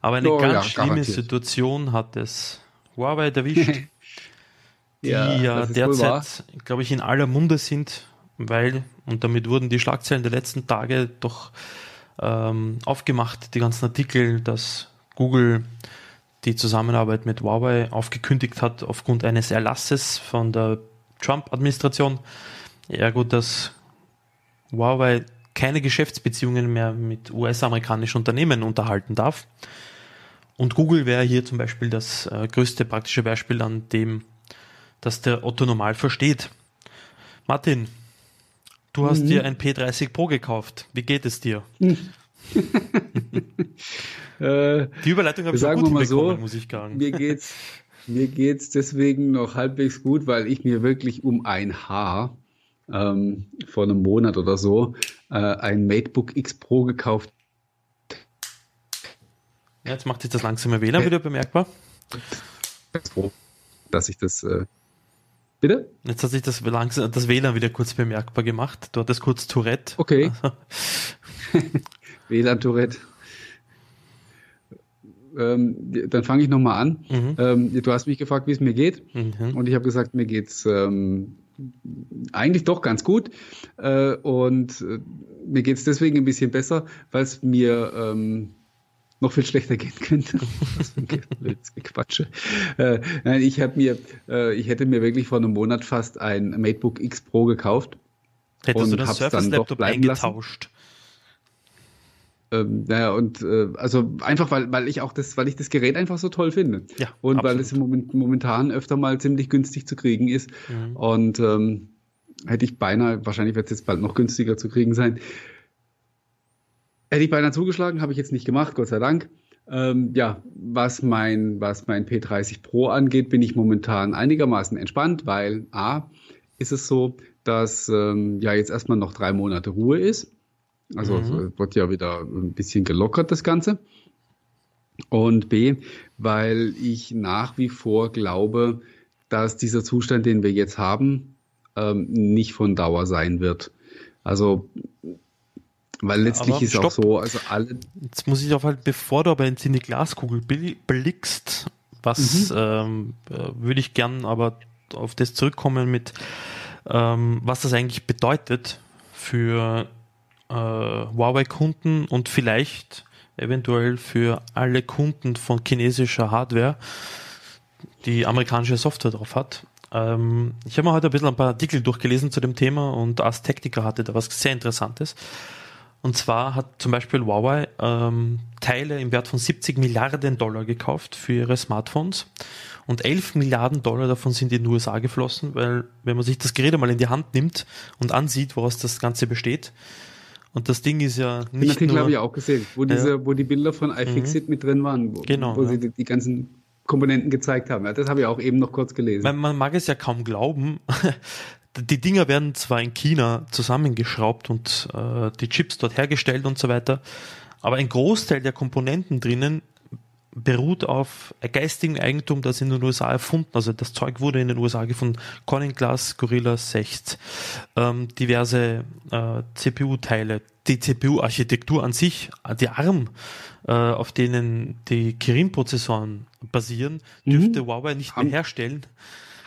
Aber eine oh, ganz ja, schlimme garantiert. Situation hat es Huawei erwischt. die ja, ja derzeit, glaube ich, in aller Munde sind, weil, und damit wurden die Schlagzeilen der letzten Tage doch ähm, aufgemacht, die ganzen Artikel, dass Google die Zusammenarbeit mit Huawei aufgekündigt hat aufgrund eines Erlasses von der Trump-Administration. Ergo, dass Huawei keine Geschäftsbeziehungen mehr mit US-amerikanischen Unternehmen unterhalten darf. Und Google wäre hier zum Beispiel das äh, größte praktische Beispiel, an dem das der Otto normal versteht. Martin, du hast mhm. dir ein P30 Pro gekauft. Wie geht es dir? Äh, Die Überleitung habe ich sagen gut mal so, muss ich sagen. Mir geht's, mir geht's deswegen noch halbwegs gut, weil ich mir wirklich um ein Haar ähm, vor einem Monat oder so äh, ein MateBook X Pro gekauft. Ja, jetzt macht sich das langsame WLAN wieder bemerkbar. Dass ich das äh, Bitte? Jetzt hat sich das, langsam, das WLAN wieder kurz bemerkbar gemacht. Du hattest kurz Tourette. Okay. Also. WLAN-Tourette. Ähm, dann fange ich nochmal an. Mhm. Ähm, du hast mich gefragt, wie es mir geht. Mhm. Und ich habe gesagt, mir geht's ähm, eigentlich doch ganz gut. Äh, und äh, mir geht's deswegen ein bisschen besser, weil es mir ähm, noch viel schlechter gehen könnte. Quatsche. Äh, nein, ich habe mir, äh, ich hätte mir wirklich vor einem Monat fast ein MateBook X Pro gekauft Hättest du das Surface-Laptop eingetauscht? Lassen. Ähm, naja, und äh, also einfach, weil, weil ich auch das, weil ich das Gerät einfach so toll finde. Ja, und absolut. weil es moment, momentan öfter mal ziemlich günstig zu kriegen ist. Mhm. Und ähm, hätte ich beinahe, wahrscheinlich wird es jetzt bald noch günstiger zu kriegen sein. Hätte ich beinahe zugeschlagen, habe ich jetzt nicht gemacht, Gott sei Dank. Ähm, ja, was mein, was mein P30 Pro angeht, bin ich momentan einigermaßen entspannt, weil A, ist es so, dass ähm, ja jetzt erstmal noch drei Monate Ruhe ist. Also mhm. wird ja wieder ein bisschen gelockert, das Ganze. Und B, weil ich nach wie vor glaube, dass dieser Zustand, den wir jetzt haben, ähm, nicht von Dauer sein wird. Also, weil letztlich aber ist stopp. auch so, also alle. Jetzt muss ich auch halt, bevor du aber in die Glaskugel blickst, was mhm. ähm, äh, würde ich gern aber auf das zurückkommen mit, ähm, was das eigentlich bedeutet für äh, Huawei-Kunden und vielleicht eventuell für alle Kunden von chinesischer Hardware, die amerikanische Software drauf hat. Ähm, ich habe mir heute ein bisschen ein paar Artikel durchgelesen zu dem Thema und Ars Technica hatte da was sehr Interessantes. Und zwar hat zum Beispiel Huawei ähm, Teile im Wert von 70 Milliarden Dollar gekauft für ihre Smartphones und 11 Milliarden Dollar davon sind in die USA geflossen, weil wenn man sich das Gerät mal in die Hand nimmt und ansieht, woraus das Ganze besteht, und das Ding ist ja nicht Den Artikel habe ich auch gesehen, wo, diese, ja. wo die Bilder von iFixit mhm. mit drin waren, wo, genau, wo ja. sie die, die, ganzen Komponenten gezeigt haben. Ja, das habe ich auch eben noch kurz gelesen. Man, man mag es ja kaum glauben. die Dinger werden zwar in China zusammengeschraubt und äh, die Chips dort hergestellt und so weiter, aber ein Großteil der Komponenten drinnen beruht auf geistigen Eigentum, das in den USA erfunden. Also das Zeug wurde in den USA gefunden. Corning Glass, Gorilla 6, ähm, diverse äh, CPU-Teile, die CPU-Architektur an sich, die ARM, äh, auf denen die Kirin-Prozessoren basieren, dürfte mhm. Huawei nicht mehr herstellen.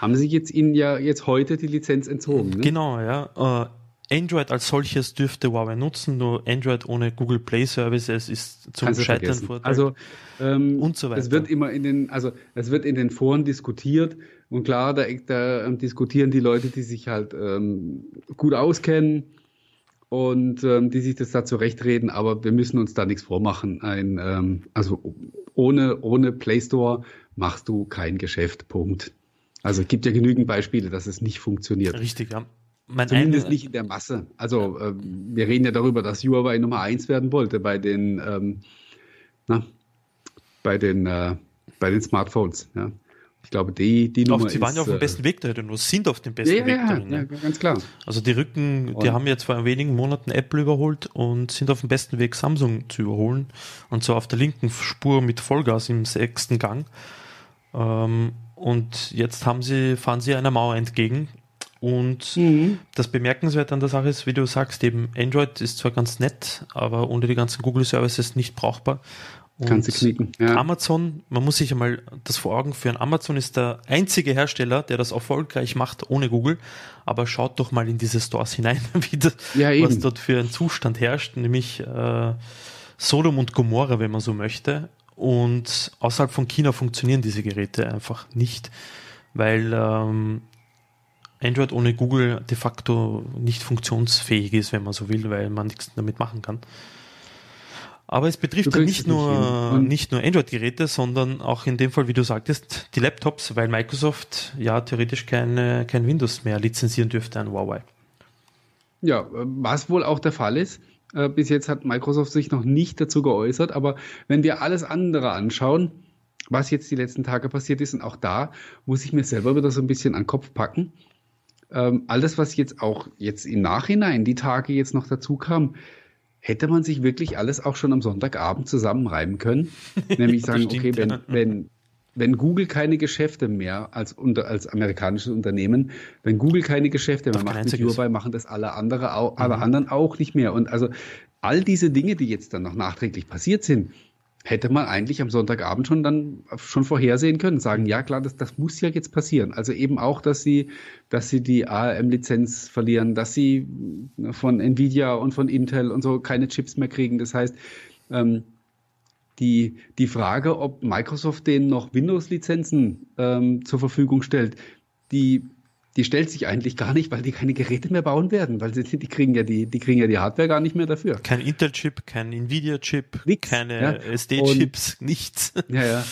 Haben sie jetzt ihnen ja jetzt heute die Lizenz entzogen? Ne? Genau, ja. Äh, Android als solches dürfte Huawei nutzen, nur Android ohne Google Play Services ist zum Kannst Scheitern verurteilt. Also ähm, und so weiter. Es wird immer in den, also es wird in den Foren diskutiert und klar, da, da ähm, diskutieren die Leute, die sich halt ähm, gut auskennen und ähm, die sich das da zurechtreden, aber wir müssen uns da nichts vormachen. Ein, ähm, also ohne, ohne Play Store machst du kein Geschäft. Punkt. Also es gibt ja genügend Beispiele, dass es nicht funktioniert. Richtig, ja. Mein Zumindest nicht in der Masse. Also äh, wir reden ja darüber, dass Huawei Nummer 1 werden wollte bei den, ähm, na, bei den, äh, bei den Smartphones. Ja. Ich glaube, die, die Nummer Sie waren ja auf dem äh, besten Weg dahin und sind auf dem besten ja, Weg ja, dahin. Ja, ganz klar. Also die Rücken, die und haben jetzt vor wenigen Monaten Apple überholt und sind auf dem besten Weg, Samsung zu überholen. Und zwar auf der linken Spur mit Vollgas im sechsten Gang. Ähm, und jetzt haben sie, fahren sie einer Mauer entgegen und mhm. das Bemerkenswerte an der Sache ist, wie du sagst, eben Android ist zwar ganz nett, aber ohne die ganzen Google Services nicht brauchbar. Und Kannst du knicken. Ja. Amazon, man muss sich einmal das vor Augen führen. Amazon ist der einzige Hersteller, der das erfolgreich macht ohne Google. Aber schaut doch mal in diese Stores hinein, das, ja, was dort für ein Zustand herrscht, nämlich äh, Sodom und Gomorra, wenn man so möchte. Und außerhalb von China funktionieren diese Geräte einfach nicht, weil ähm, Android ohne Google de facto nicht funktionsfähig ist, wenn man so will, weil man nichts damit machen kann. Aber es betrifft ja nicht nur, nicht nur Android-Geräte, sondern auch in dem Fall, wie du sagtest, die Laptops, weil Microsoft ja theoretisch keine, kein Windows mehr lizenzieren dürfte an Huawei. Ja, was wohl auch der Fall ist. Äh, bis jetzt hat Microsoft sich noch nicht dazu geäußert, aber wenn wir alles andere anschauen, was jetzt die letzten Tage passiert ist, und auch da muss ich mir selber wieder so ein bisschen an den Kopf packen ähm, alles, was jetzt auch jetzt im Nachhinein, die Tage jetzt noch dazu kam, hätte man sich wirklich alles auch schon am Sonntagabend zusammenreiben können. Nämlich sagen, stimmt, okay, wenn, ja. wenn, wenn Google keine Geschäfte mehr als, unter, als amerikanisches Unternehmen, wenn Google keine Geschäfte mehr macht mit Huawei, machen das alle, andere auch, alle mhm. anderen auch nicht mehr. Und also all diese Dinge, die jetzt dann noch nachträglich passiert sind, hätte man eigentlich am Sonntagabend schon dann schon vorhersehen können, sagen, ja klar, das, das muss ja jetzt passieren. Also eben auch, dass sie, dass sie die ARM-Lizenz verlieren, dass sie von Nvidia und von Intel und so keine Chips mehr kriegen. Das heißt, ähm, die, die Frage, ob Microsoft denen noch Windows-Lizenzen ähm, zur Verfügung stellt, die die stellt sich eigentlich gar nicht, weil die keine Geräte mehr bauen werden, weil sie, die kriegen ja die, die kriegen ja die Hardware gar nicht mehr dafür. Kein Intel-Chip, kein Nvidia-Chip, keine ja. SD-Chips, nichts. Ja, ja.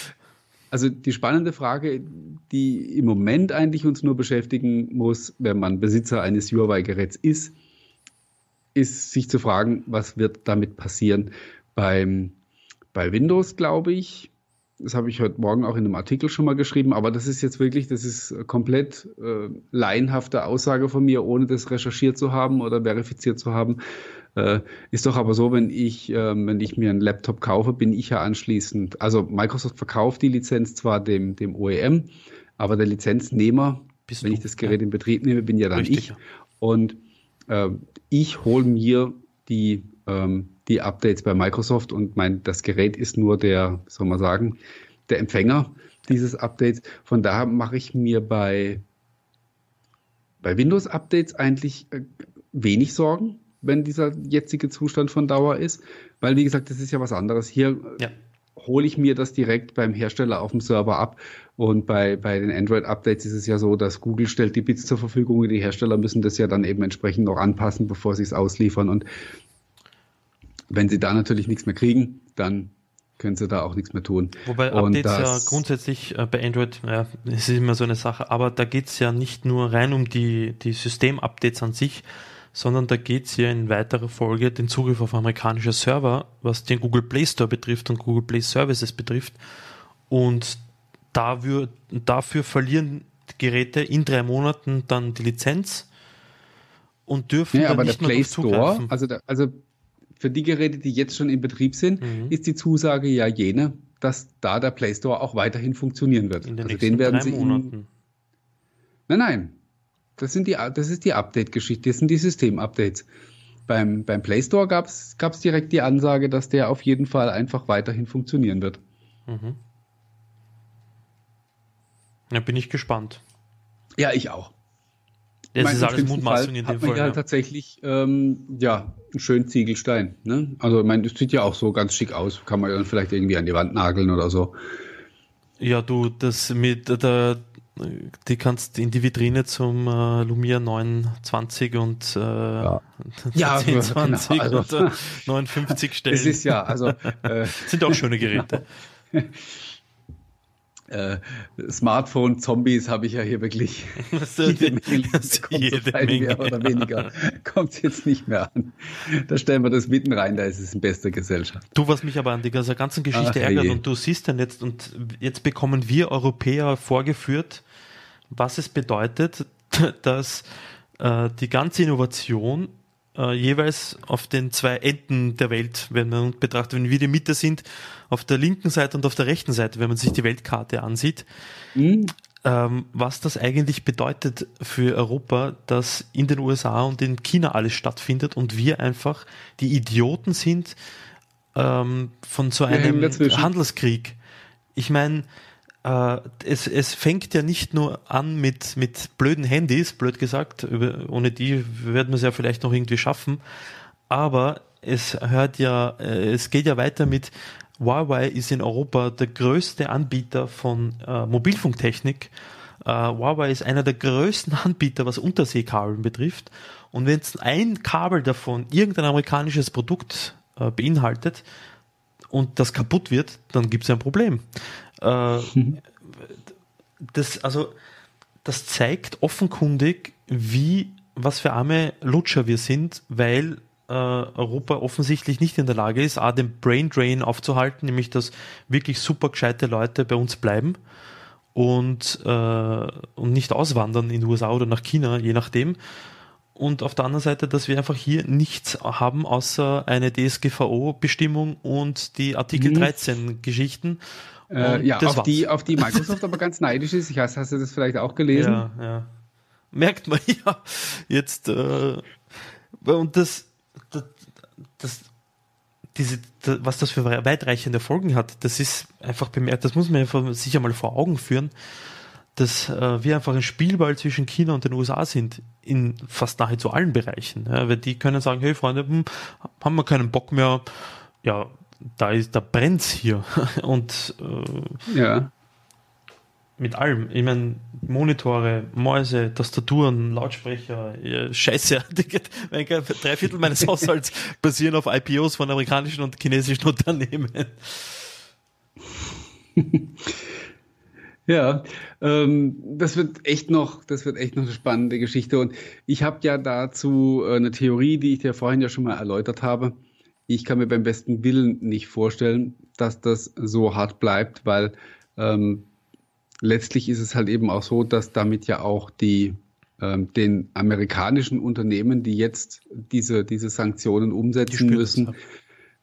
Also die spannende Frage, die im Moment eigentlich uns nur beschäftigen muss, wenn man Besitzer eines Huawei-Geräts ist, ist sich zu fragen, was wird damit passieren beim, bei Windows, glaube ich, das habe ich heute Morgen auch in einem Artikel schon mal geschrieben, aber das ist jetzt wirklich, das ist komplett äh, laienhafte Aussage von mir, ohne das recherchiert zu haben oder verifiziert zu haben. Äh, ist doch aber so, wenn ich, äh, wenn ich mir einen Laptop kaufe, bin ich ja anschließend, also Microsoft verkauft die Lizenz zwar dem, dem OEM, aber der Lizenznehmer, Bist wenn du? ich das Gerät ja. in Betrieb nehme, bin ja dann Richtig, ich. Ja. Und äh, ich hole mir die ähm, die Updates bei Microsoft und mein, das Gerät ist nur der, soll man sagen, der Empfänger dieses Updates. Von daher mache ich mir bei, bei Windows-Updates eigentlich äh, wenig Sorgen, wenn dieser jetzige Zustand von Dauer ist, weil wie gesagt, das ist ja was anderes. Hier ja. hole ich mir das direkt beim Hersteller auf dem Server ab und bei, bei den Android-Updates ist es ja so, dass Google stellt die Bits zur Verfügung und die Hersteller müssen das ja dann eben entsprechend noch anpassen, bevor sie es ausliefern und wenn sie da natürlich nichts mehr kriegen, dann können sie da auch nichts mehr tun. Wobei Updates ja grundsätzlich äh, bei Android, ja, es ist immer so eine Sache, aber da geht es ja nicht nur rein um die, die System-Updates an sich, sondern da geht es ja in weiterer Folge den Zugriff auf amerikanische Server, was den Google Play Store betrifft und Google Play Services betrifft. Und dafür, dafür verlieren Geräte in drei Monaten dann die Lizenz und dürfen ja, dann aber nicht der Play Store, also, der, also für die Geräte, die jetzt schon in Betrieb sind, mhm. ist die Zusage ja jene, dass da der Play Store auch weiterhin funktionieren wird. In den also den werden sie Monaten. nein, nein. Das, sind die, das ist die Update-Geschichte, das sind die System-Updates. Beim, beim Play Store gab es direkt die Ansage, dass der auf jeden Fall einfach weiterhin funktionieren wird. Mhm. Ja, bin ich gespannt. Ja, ich auch. Das mein, ist alles Mutmaßung in dem Fall. Ja, tatsächlich, ähm, ja, einen schönen Ziegelstein. Ne? Also, ich meine, das sieht ja auch so ganz schick aus. Kann man dann vielleicht irgendwie an die Wand nageln oder so. Ja, du, das mit der, die kannst in die Vitrine zum äh, Lumia 29 und äh, ja. 1020 ja, genau, also, und 59 stellen. Das ist ja, also äh, sind auch schöne Geräte. Äh, Smartphone-Zombies habe ich ja hier wirklich jede Menge, jede Menge mehr oder weniger. Kommt es jetzt nicht mehr an. Da stellen wir das mitten rein, da ist es in bester Gesellschaft. Du, was mich aber an dieser ganzen Geschichte Ach, ärgert, und du siehst dann jetzt, und jetzt bekommen wir Europäer vorgeführt, was es bedeutet, dass äh, die ganze Innovation äh, jeweils auf den zwei Enden der Welt, wenn man betrachtet, wenn wir die Mitte sind, auf der linken Seite und auf der rechten Seite, wenn man sich die Weltkarte ansieht, mhm. ähm, was das eigentlich bedeutet für Europa, dass in den USA und in China alles stattfindet und wir einfach die Idioten sind ähm, von so einem Handelskrieg. Ich meine, äh, es, es fängt ja nicht nur an mit, mit blöden Handys, blöd gesagt, über, ohne die werden wir es ja vielleicht noch irgendwie schaffen, aber es hört ja, äh, es geht ja weiter mit Huawei ist in Europa der größte Anbieter von äh, Mobilfunktechnik. Äh, Huawei ist einer der größten Anbieter, was Unterseekabel betrifft. Und wenn ein Kabel davon irgendein amerikanisches Produkt äh, beinhaltet und das kaputt wird, dann gibt es ein Problem. Äh, das, also, das zeigt offenkundig, wie, was für arme Lutscher wir sind, weil äh, Europa offensichtlich nicht in der Lage ist, A, den Brain Drain aufzuhalten, nämlich dass wirklich super gescheite Leute bei uns bleiben und, äh, und nicht auswandern in die USA oder nach China, je nachdem. Und auf der anderen Seite, dass wir einfach hier nichts haben, außer eine DSGVO-Bestimmung und die Artikel 13-Geschichten. Äh, ja, auf die, auf die Microsoft aber ganz neidisch ist. Ich weiß, hast du das vielleicht auch gelesen? Ja, ja. Merkt man ja jetzt. Äh, und das, das, das diese, was das für weitreichende Folgen hat, das ist einfach bemerkt, das muss man einfach sich einmal vor Augen führen, dass äh, wir einfach ein Spielball zwischen China und den USA sind, in fast nahezu allen Bereichen. Ja, weil die können sagen, hey Freunde, hm, haben wir keinen Bock mehr, ja, da ist, da brennt's hier. Und äh, ja. mit allem. Ich meine, Monitore, Mäuse, Tastaturen, Lautsprecher, Scheiße. Drei Viertel meines Haushalts basieren auf IPOs von amerikanischen und chinesischen Unternehmen. Ja, ähm, das wird echt noch, das wird echt noch eine spannende Geschichte. Und ich habe ja dazu äh, eine Theorie, die ich dir vorhin ja schon mal erläutert habe. Ich kann mir beim besten Willen nicht vorstellen, dass das so hart bleibt, weil ähm, letztlich ist es halt eben auch so, dass damit ja auch die ähm, den amerikanischen Unternehmen, die jetzt diese, diese Sanktionen umsetzen müssen,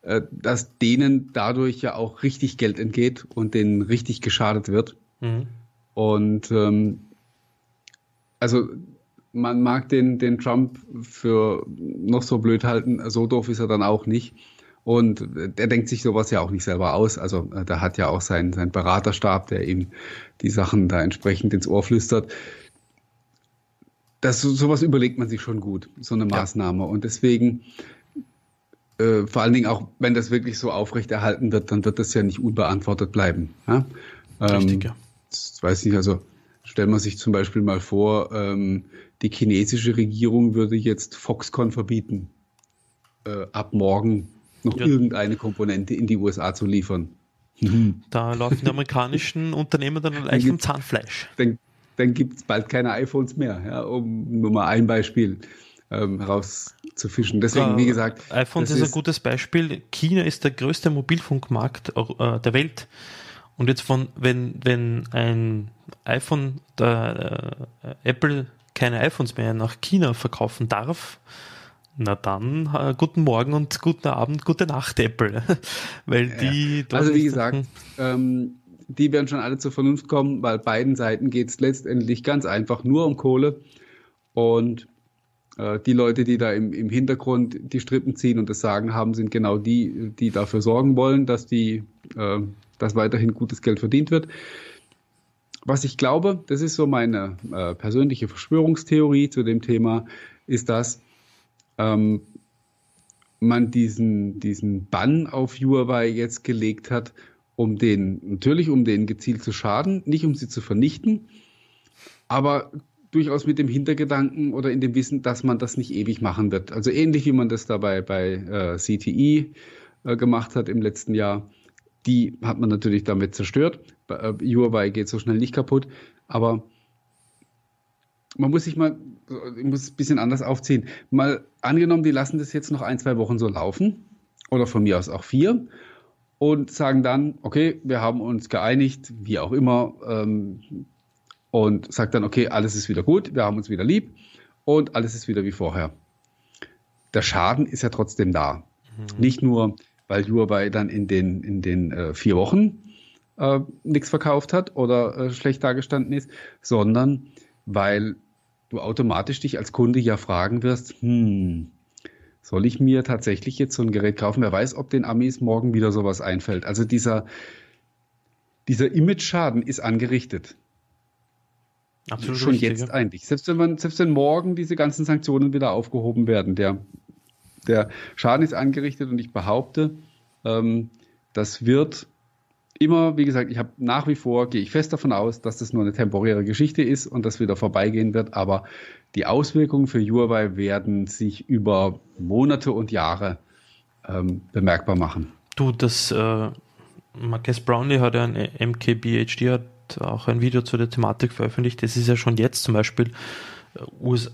äh, dass denen dadurch ja auch richtig Geld entgeht und denen richtig geschadet wird. Mhm. Und ähm, also man mag den, den Trump für noch so blöd halten, so doof ist er dann auch nicht. Und der denkt sich sowas ja auch nicht selber aus. Also äh, da hat ja auch sein, sein Beraterstab, der ihm die Sachen da entsprechend ins Ohr flüstert. Das, sowas überlegt man sich schon gut, so eine Maßnahme. Ja. Und deswegen, äh, vor allen Dingen auch, wenn das wirklich so aufrechterhalten wird, dann wird das ja nicht unbeantwortet bleiben. Ja? Richtig, ähm, ja. Das weiß nicht, also stellt man sich zum Beispiel mal vor, ähm, die chinesische Regierung würde jetzt Foxconn verbieten, äh, ab morgen noch ja. irgendeine Komponente in die USA zu liefern. Mhm. Da laufen die amerikanischen Unternehmen dann leicht im Zahnfleisch. Dann, dann gibt es bald keine iPhones mehr, ja, um nur mal ein Beispiel ähm, herauszufischen. Deswegen, wie gesagt. iPhones ist ein gutes Beispiel. China ist der größte Mobilfunkmarkt äh, der Welt. Und jetzt von, wenn, wenn ein iPhone, der, äh, Apple keine iPhones mehr nach China verkaufen darf, na dann, äh, guten Morgen und guten Abend, gute Nacht, Apple. weil die. Ja. Also wie gesagt, ähm, die werden schon alle zur Vernunft kommen, weil beiden Seiten geht es letztendlich ganz einfach nur um Kohle. Und äh, die Leute, die da im, im Hintergrund die Strippen ziehen und das Sagen haben, sind genau die, die dafür sorgen wollen, dass die, äh, dass weiterhin gutes Geld verdient wird. Was ich glaube, das ist so meine äh, persönliche Verschwörungstheorie zu dem Thema, ist, dass ähm, man diesen, diesen Bann auf Huawei jetzt gelegt hat, um den, natürlich um den gezielt zu schaden, nicht um sie zu vernichten, aber durchaus mit dem Hintergedanken oder in dem Wissen, dass man das nicht ewig machen wird. Also ähnlich wie man das dabei bei äh, CTE äh, gemacht hat im letzten Jahr. Die hat man natürlich damit zerstört. Äh, Huawei geht so schnell nicht kaputt, aber man muss sich mal, ich muss es ein bisschen anders aufziehen. Mal angenommen, die lassen das jetzt noch ein, zwei Wochen so laufen oder von mir aus auch vier und sagen dann, okay, wir haben uns geeinigt, wie auch immer, ähm, und sagt dann, okay, alles ist wieder gut, wir haben uns wieder lieb und alles ist wieder wie vorher. Der Schaden ist ja trotzdem da. Mhm. Nicht nur, weil Huawei dann in den, in den äh, vier Wochen äh, nichts verkauft hat oder äh, schlecht dargestanden ist, sondern weil du automatisch dich als Kunde ja fragen wirst, hm, soll ich mir tatsächlich jetzt so ein Gerät kaufen? Wer weiß, ob den Amis morgen wieder sowas einfällt. Also dieser, dieser Image-Schaden ist angerichtet. Absolut Schon richtig, jetzt ja. eigentlich. Selbst wenn man, selbst wenn morgen diese ganzen Sanktionen wieder aufgehoben werden, der, der Schaden ist angerichtet und ich behaupte, ähm, das wird immer, wie gesagt, ich habe nach wie vor, gehe ich fest davon aus, dass das nur eine temporäre Geschichte ist und das wieder vorbeigehen wird, aber die Auswirkungen für Huawei werden sich über Monate und Jahre ähm, bemerkbar machen. Du, das äh, Marques Brownlee hat ja ein MKBHD hat auch ein Video zu der Thematik veröffentlicht. Das ist ja schon jetzt zum Beispiel äh, US,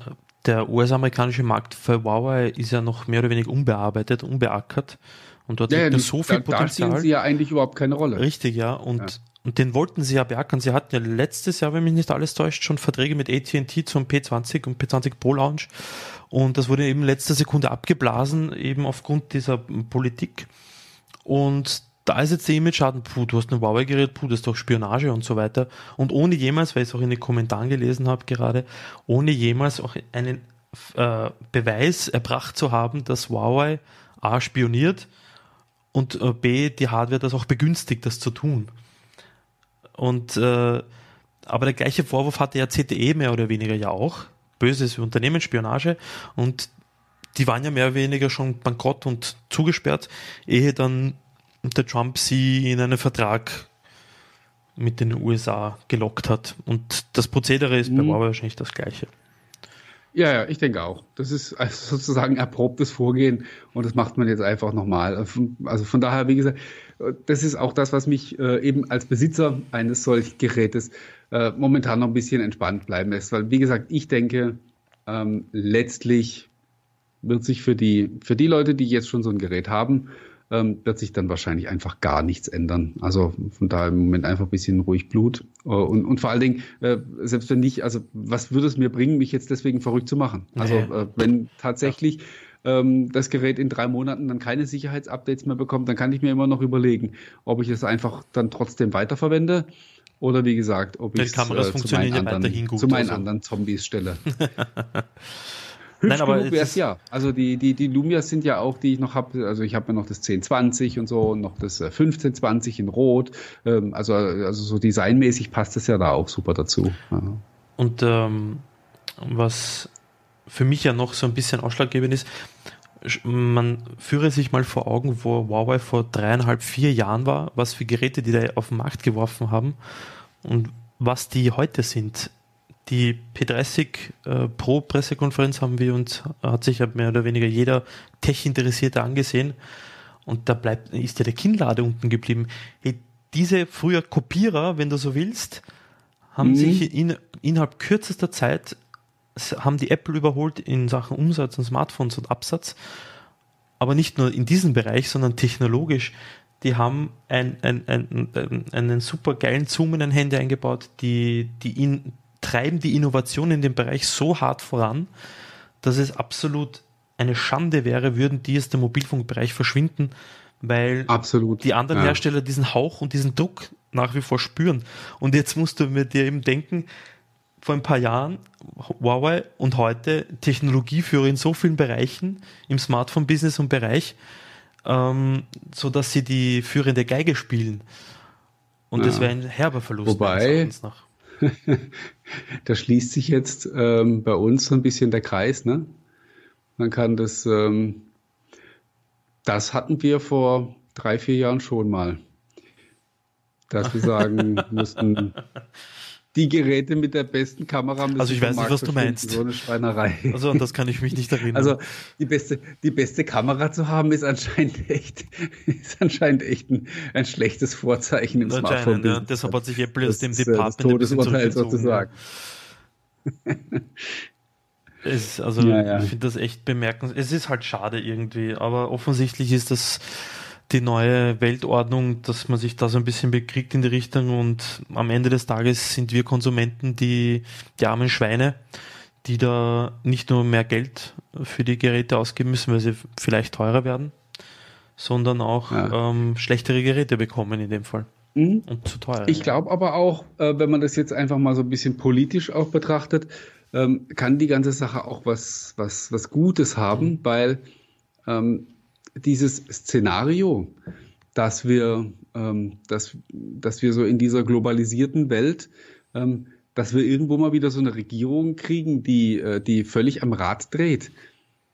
der US-amerikanische Markt für Huawei ist ja noch mehr oder weniger unbearbeitet, unbeackert. Und dort ja, liegt ja, so viel da, Potenzial. Da spielen sie ja eigentlich überhaupt keine Rolle. Richtig, ja. Und, ja. und den wollten sie ja beackern. Sie hatten ja letztes Jahr, wenn mich nicht alles täuscht, schon Verträge mit AT&T zum P20 und P20 Pro Launch. Und das wurde eben letzter Sekunde abgeblasen, eben aufgrund dieser Politik. Und da ist jetzt der Image-Schaden, puh, du hast ein Huawei-Gerät, puh, das ist doch Spionage und so weiter. Und ohne jemals, weil ich es auch in den Kommentaren gelesen habe gerade, ohne jemals auch einen äh, Beweis erbracht zu haben, dass Huawei A spioniert, und äh, B, die Hardware das auch begünstigt, das zu tun. Und äh, aber der gleiche Vorwurf hatte ja CTE mehr oder weniger ja auch. Böses Unternehmensspionage und die waren ja mehr oder weniger schon bankrott und zugesperrt, ehe dann der Trump sie in einen Vertrag mit den USA gelockt hat. Und das Prozedere ist mhm. bei Huawei wahrscheinlich das gleiche. Ja, ja, ich denke auch. Das ist also sozusagen erprobtes Vorgehen und das macht man jetzt einfach nochmal. Also von daher, wie gesagt, das ist auch das, was mich äh, eben als Besitzer eines solchen Gerätes äh, momentan noch ein bisschen entspannt bleiben lässt. Weil, wie gesagt, ich denke, ähm, letztlich wird sich für die, für die Leute, die jetzt schon so ein Gerät haben, ähm, wird sich dann wahrscheinlich einfach gar nichts ändern. Also von daher im Moment einfach ein bisschen ruhig Blut. Äh, und, und vor allen Dingen, äh, selbst wenn nicht, also was würde es mir bringen, mich jetzt deswegen verrückt zu machen? Also äh, wenn tatsächlich ähm, das Gerät in drei Monaten dann keine Sicherheitsupdates mehr bekommt, dann kann ich mir immer noch überlegen, ob ich es einfach dann trotzdem weiterverwende oder wie gesagt, ob ich es äh, zu meinen, anderen, zu meinen also. anderen Zombies stelle. Hübsch Nein, aber wäre es ja. Also die, die, die Lumias sind ja auch, die ich noch habe. Also ich habe ja noch das 1020 und so und noch das 1520 äh, in Rot. Ähm, also, also so designmäßig passt das ja da auch super dazu. Ja. Und ähm, was für mich ja noch so ein bisschen ausschlaggebend ist, man führe sich mal vor Augen, wo Huawei vor dreieinhalb, vier Jahren war, was für Geräte die da auf den Markt geworfen haben und was die heute sind die P30 äh, Pro Pressekonferenz haben wir uns, hat sich ja mehr oder weniger jeder Tech-Interessierte angesehen und da bleibt, ist ja der Kinnlade unten geblieben. Hey, diese früher Kopierer, wenn du so willst, haben mhm. sich in, innerhalb kürzester Zeit haben die Apple überholt in Sachen Umsatz und Smartphones und Absatz. Aber nicht nur in diesem Bereich, sondern technologisch. Die haben ein, ein, ein, einen super geilen Zoom in ein Handy eingebaut, die, die, in, treiben die Innovation in dem Bereich so hart voran, dass es absolut eine Schande wäre, würden die aus dem Mobilfunkbereich verschwinden, weil absolut, die anderen ja. Hersteller diesen Hauch und diesen Druck nach wie vor spüren. Und jetzt musst du mir dir eben denken, vor ein paar Jahren Huawei und heute Technologieführer in so vielen Bereichen im Smartphone-Business und Bereich, ähm, so dass sie die führende Geige spielen. Und ja. das wäre ein herber Verlust. Wobei. da schließt sich jetzt ähm, bei uns so ein bisschen der Kreis. Ne? Man kann das, ähm, das hatten wir vor drei, vier Jahren schon mal. Dass wir sagen mussten, die Geräte mit der besten Kamera Also ich weiß nicht, was du meinst. So eine Schweinerei. Also an das kann ich mich nicht erinnern. Also die beste, die beste Kamera zu haben, ist anscheinend echt, ist anscheinend echt ein, ein schlechtes Vorzeichen im Smartphone. Ja. Deshalb hat sich Apple aus dem äh, Department das Todesurteil sozusagen. Es, also ja, ja. ich finde das echt bemerkenswert. Es ist halt schade irgendwie, aber offensichtlich ist das die neue Weltordnung, dass man sich da so ein bisschen bekriegt in die Richtung und am Ende des Tages sind wir Konsumenten die, die armen Schweine, die da nicht nur mehr Geld für die Geräte ausgeben müssen, weil sie vielleicht teurer werden, sondern auch ja. ähm, schlechtere Geräte bekommen in dem Fall. Mhm. Und zu teuer. Ich glaube aber auch, äh, wenn man das jetzt einfach mal so ein bisschen politisch auch betrachtet, ähm, kann die ganze Sache auch was, was, was Gutes haben, mhm. weil ähm, dieses Szenario, dass wir, ähm, dass, dass wir so in dieser globalisierten Welt, ähm, dass wir irgendwo mal wieder so eine Regierung kriegen, die, äh, die völlig am Rad dreht.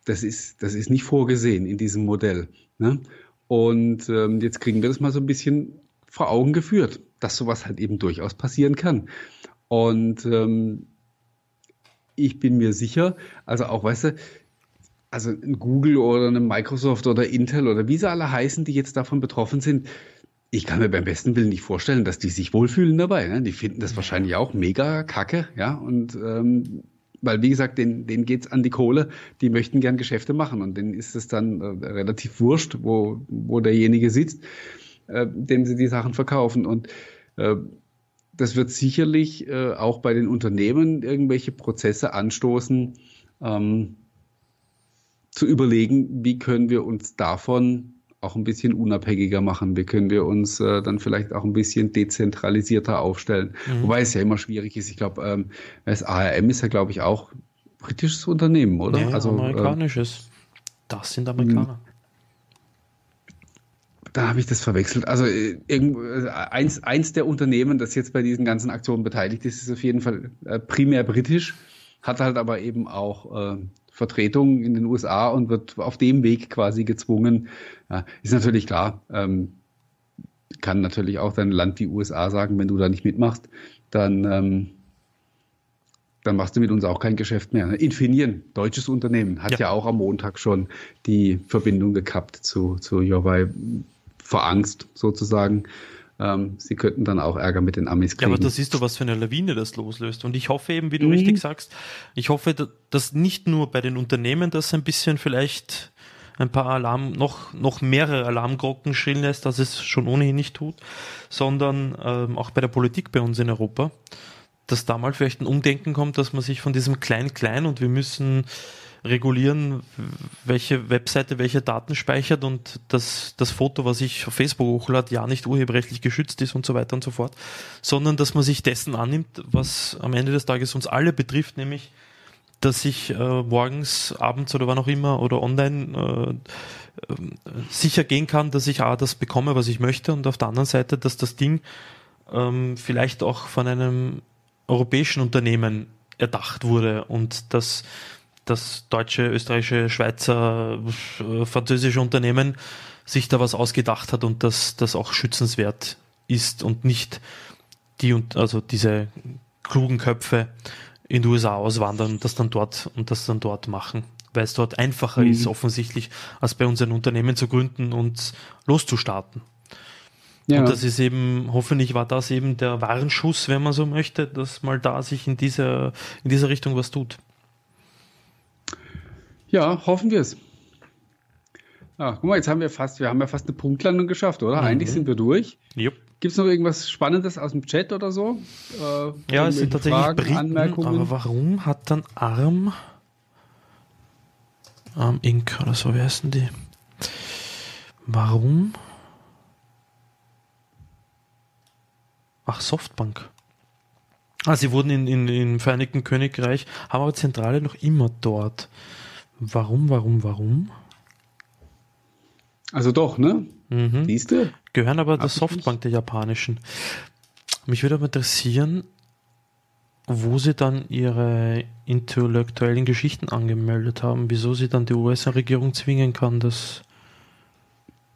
Das ist, das ist nicht vorgesehen in diesem Modell. Ne? Und ähm, jetzt kriegen wir das mal so ein bisschen vor Augen geführt, dass sowas halt eben durchaus passieren kann. Und ähm, ich bin mir sicher, also auch, weißt du, also ein Google oder eine Microsoft oder Intel oder wie sie alle heißen, die jetzt davon betroffen sind, ich kann mir beim besten Willen nicht vorstellen, dass die sich wohlfühlen dabei. Ne? Die finden das wahrscheinlich auch mega kacke, ja. Und ähm, weil, wie gesagt, denen, denen geht's an die Kohle, die möchten gern Geschäfte machen und denen ist es dann äh, relativ wurscht, wo, wo derjenige sitzt, äh, dem sie die Sachen verkaufen. Und äh, das wird sicherlich äh, auch bei den Unternehmen irgendwelche Prozesse anstoßen, ähm, zu überlegen, wie können wir uns davon auch ein bisschen unabhängiger machen, wie können wir uns äh, dann vielleicht auch ein bisschen dezentralisierter aufstellen. Mhm. Wobei es ja immer schwierig ist. Ich glaube, ähm, das ARM ist ja, glaube ich, auch britisches Unternehmen, oder? Ja, also, amerikanisches. Äh, das sind Amerikaner. Da habe ich das verwechselt. Also äh, äh, eins, eins der Unternehmen, das jetzt bei diesen ganzen Aktionen beteiligt ist, ist auf jeden Fall äh, primär britisch, hat halt aber eben auch äh, Vertretung in den USA und wird auf dem Weg quasi gezwungen. Ja, ist natürlich klar. Ähm, kann natürlich auch dein Land wie USA sagen, wenn du da nicht mitmachst, dann, ähm, dann machst du mit uns auch kein Geschäft mehr. Infineon, deutsches Unternehmen, hat ja, ja auch am Montag schon die Verbindung gekappt zu, zu Huawei vor Angst sozusagen. Ähm, sie könnten dann auch Ärger mit den Amis kriegen. Ja, aber da siehst du, was für eine Lawine das loslöst. Und ich hoffe eben, wie du mhm. richtig sagst, ich hoffe, dass nicht nur bei den Unternehmen das ein bisschen vielleicht ein paar Alarm, noch, noch mehrere Alarmglocken schrillen lässt, als es schon ohnehin nicht tut, sondern ähm, auch bei der Politik bei uns in Europa, dass da mal vielleicht ein Umdenken kommt, dass man sich von diesem Klein-Klein und wir müssen regulieren, welche Webseite welche Daten speichert und dass das Foto, was ich auf Facebook hochlade, ja nicht urheberrechtlich geschützt ist und so weiter und so fort, sondern dass man sich dessen annimmt, was am Ende des Tages uns alle betrifft, nämlich dass ich äh, morgens, abends oder wann auch immer oder online äh, äh, sicher gehen kann, dass ich A, das bekomme, was ich möchte und auf der anderen Seite, dass das Ding ähm, vielleicht auch von einem europäischen Unternehmen erdacht wurde und dass das deutsche, österreichische, Schweizer, äh, französische Unternehmen sich da was ausgedacht hat und dass das auch schützenswert ist und nicht die und also diese klugen Köpfe in die USA auswandern und das dann dort und das dann dort machen, weil es dort einfacher mhm. ist offensichtlich als bei uns ein Unternehmen zu gründen und loszustarten. Ja. Und das ist eben, hoffentlich war das eben der Warnschuss, wenn man so möchte, dass mal da sich in dieser, in dieser Richtung was tut. Ja, hoffen wir es. Ah, guck mal, jetzt haben wir fast, wir haben ja fast eine Punktlandung geschafft, oder? Mhm. Eigentlich sind wir durch. Jupp. Gibt es noch irgendwas Spannendes aus dem Chat oder so? Äh, ja, es sind tatsächlich Fragen, Briten, Anmerkungen? aber warum hat dann Arm Arm Inc. oder so, wie heißen die? Warum? Ach, Softbank. Ah, sie wurden in, in, im Vereinigten Königreich, haben aber Zentrale noch immer dort. Warum, warum, warum? Also doch, ne? Mhm. Siehst du? Gehören aber der Softbank der japanischen. Mich würde aber interessieren, wo sie dann ihre intellektuellen Geschichten angemeldet haben, wieso sie dann die US-Regierung zwingen kann, das.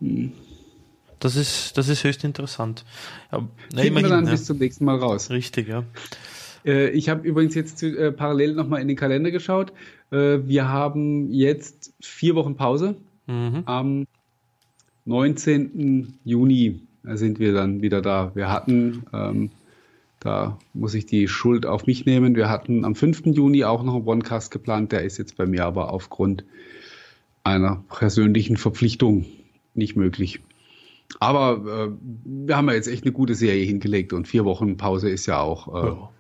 Hm. Das ist, das ist höchst interessant. Ja, na, wir dann ja. bis zum nächsten Mal raus. Richtig, ja. Äh, ich habe übrigens jetzt äh, parallel nochmal in den Kalender geschaut. Äh, wir haben jetzt vier Wochen Pause. Mhm. Am 19. Juni sind wir dann wieder da. Wir hatten, ähm, da muss ich die Schuld auf mich nehmen, wir hatten am 5. Juni auch noch einen Onecast geplant. Der ist jetzt bei mir aber aufgrund einer persönlichen Verpflichtung nicht möglich. Aber äh, wir haben ja jetzt echt eine gute Serie hingelegt und vier Wochen Pause ist ja auch äh, ja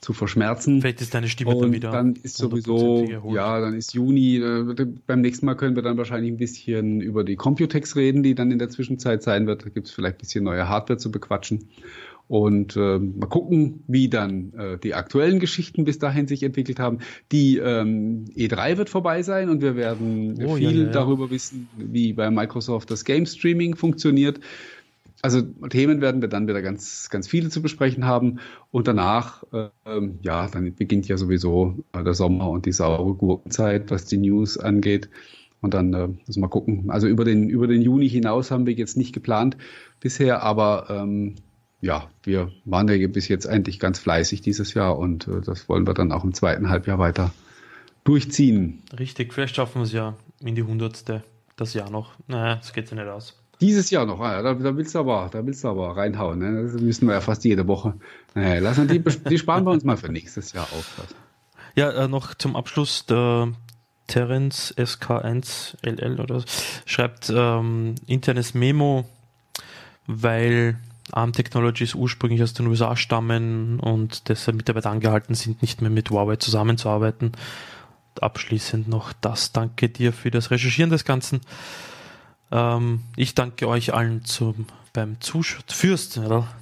zu verschmerzen. Vielleicht ist deine Stimme und dann wieder. Dann ist sowieso, ja, dann ist Juni. Äh, beim nächsten Mal können wir dann wahrscheinlich ein bisschen über die Computex reden, die dann in der Zwischenzeit sein wird. Da gibt es vielleicht ein bisschen neue Hardware zu bequatschen. Und äh, mal gucken, wie dann äh, die aktuellen Geschichten bis dahin sich entwickelt haben. Die ähm, E3 wird vorbei sein und wir werden oh, viel ja, ja, ja. darüber wissen, wie bei Microsoft das Game Streaming funktioniert also Themen werden wir dann wieder ganz, ganz viele zu besprechen haben. Und danach, ähm, ja, dann beginnt ja sowieso äh, der Sommer und die saure Gurkenzeit, was die News angeht. Und dann äh, müssen wir gucken. Also über den, über den Juni hinaus haben wir jetzt nicht geplant bisher, aber ähm, ja, wir waren ja bis jetzt eigentlich ganz fleißig dieses Jahr und äh, das wollen wir dann auch im zweiten Halbjahr weiter durchziehen. Richtig, vielleicht schaffen wir es ja in die hundertste das Jahr noch. Naja, das geht ja nicht aus. Dieses Jahr noch, ah, da, da, willst du aber, da willst du aber reinhauen. Ne? Das müssen wir ja fast jede Woche. Naja, lassen die, die sparen wir uns mal für nächstes Jahr auf. Ja, äh, noch zum Abschluss der Terence SK1LL oder schreibt ähm, internes Memo, weil ARM Technologies ursprünglich aus den USA stammen und deshalb Mitarbeiter angehalten sind, nicht mehr mit Huawei zusammenzuarbeiten. Abschließend noch das. Danke dir für das Recherchieren des Ganzen. Ähm, ich danke euch allen zum, beim Zusch fürs,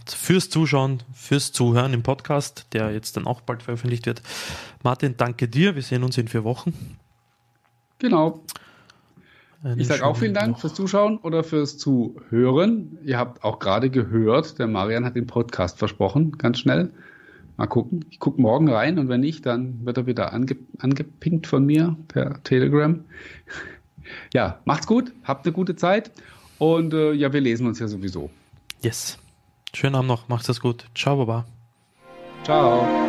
fürs Zuschauen, fürs Zuhören im Podcast, der jetzt dann auch bald veröffentlicht wird. Martin, danke dir. Wir sehen uns in vier Wochen. Genau. Einen ich sage auch vielen Dank noch. fürs Zuschauen oder fürs Zuhören. Ihr habt auch gerade gehört, der Marian hat den Podcast versprochen, ganz schnell. Mal gucken. Ich gucke morgen rein und wenn nicht, dann wird er wieder ange angepinkt von mir per Telegram ja, macht's gut, habt eine gute Zeit und äh, ja, wir lesen uns ja sowieso. Yes. Schönen Abend noch. Macht's das gut. Ciao, Baba. Ciao.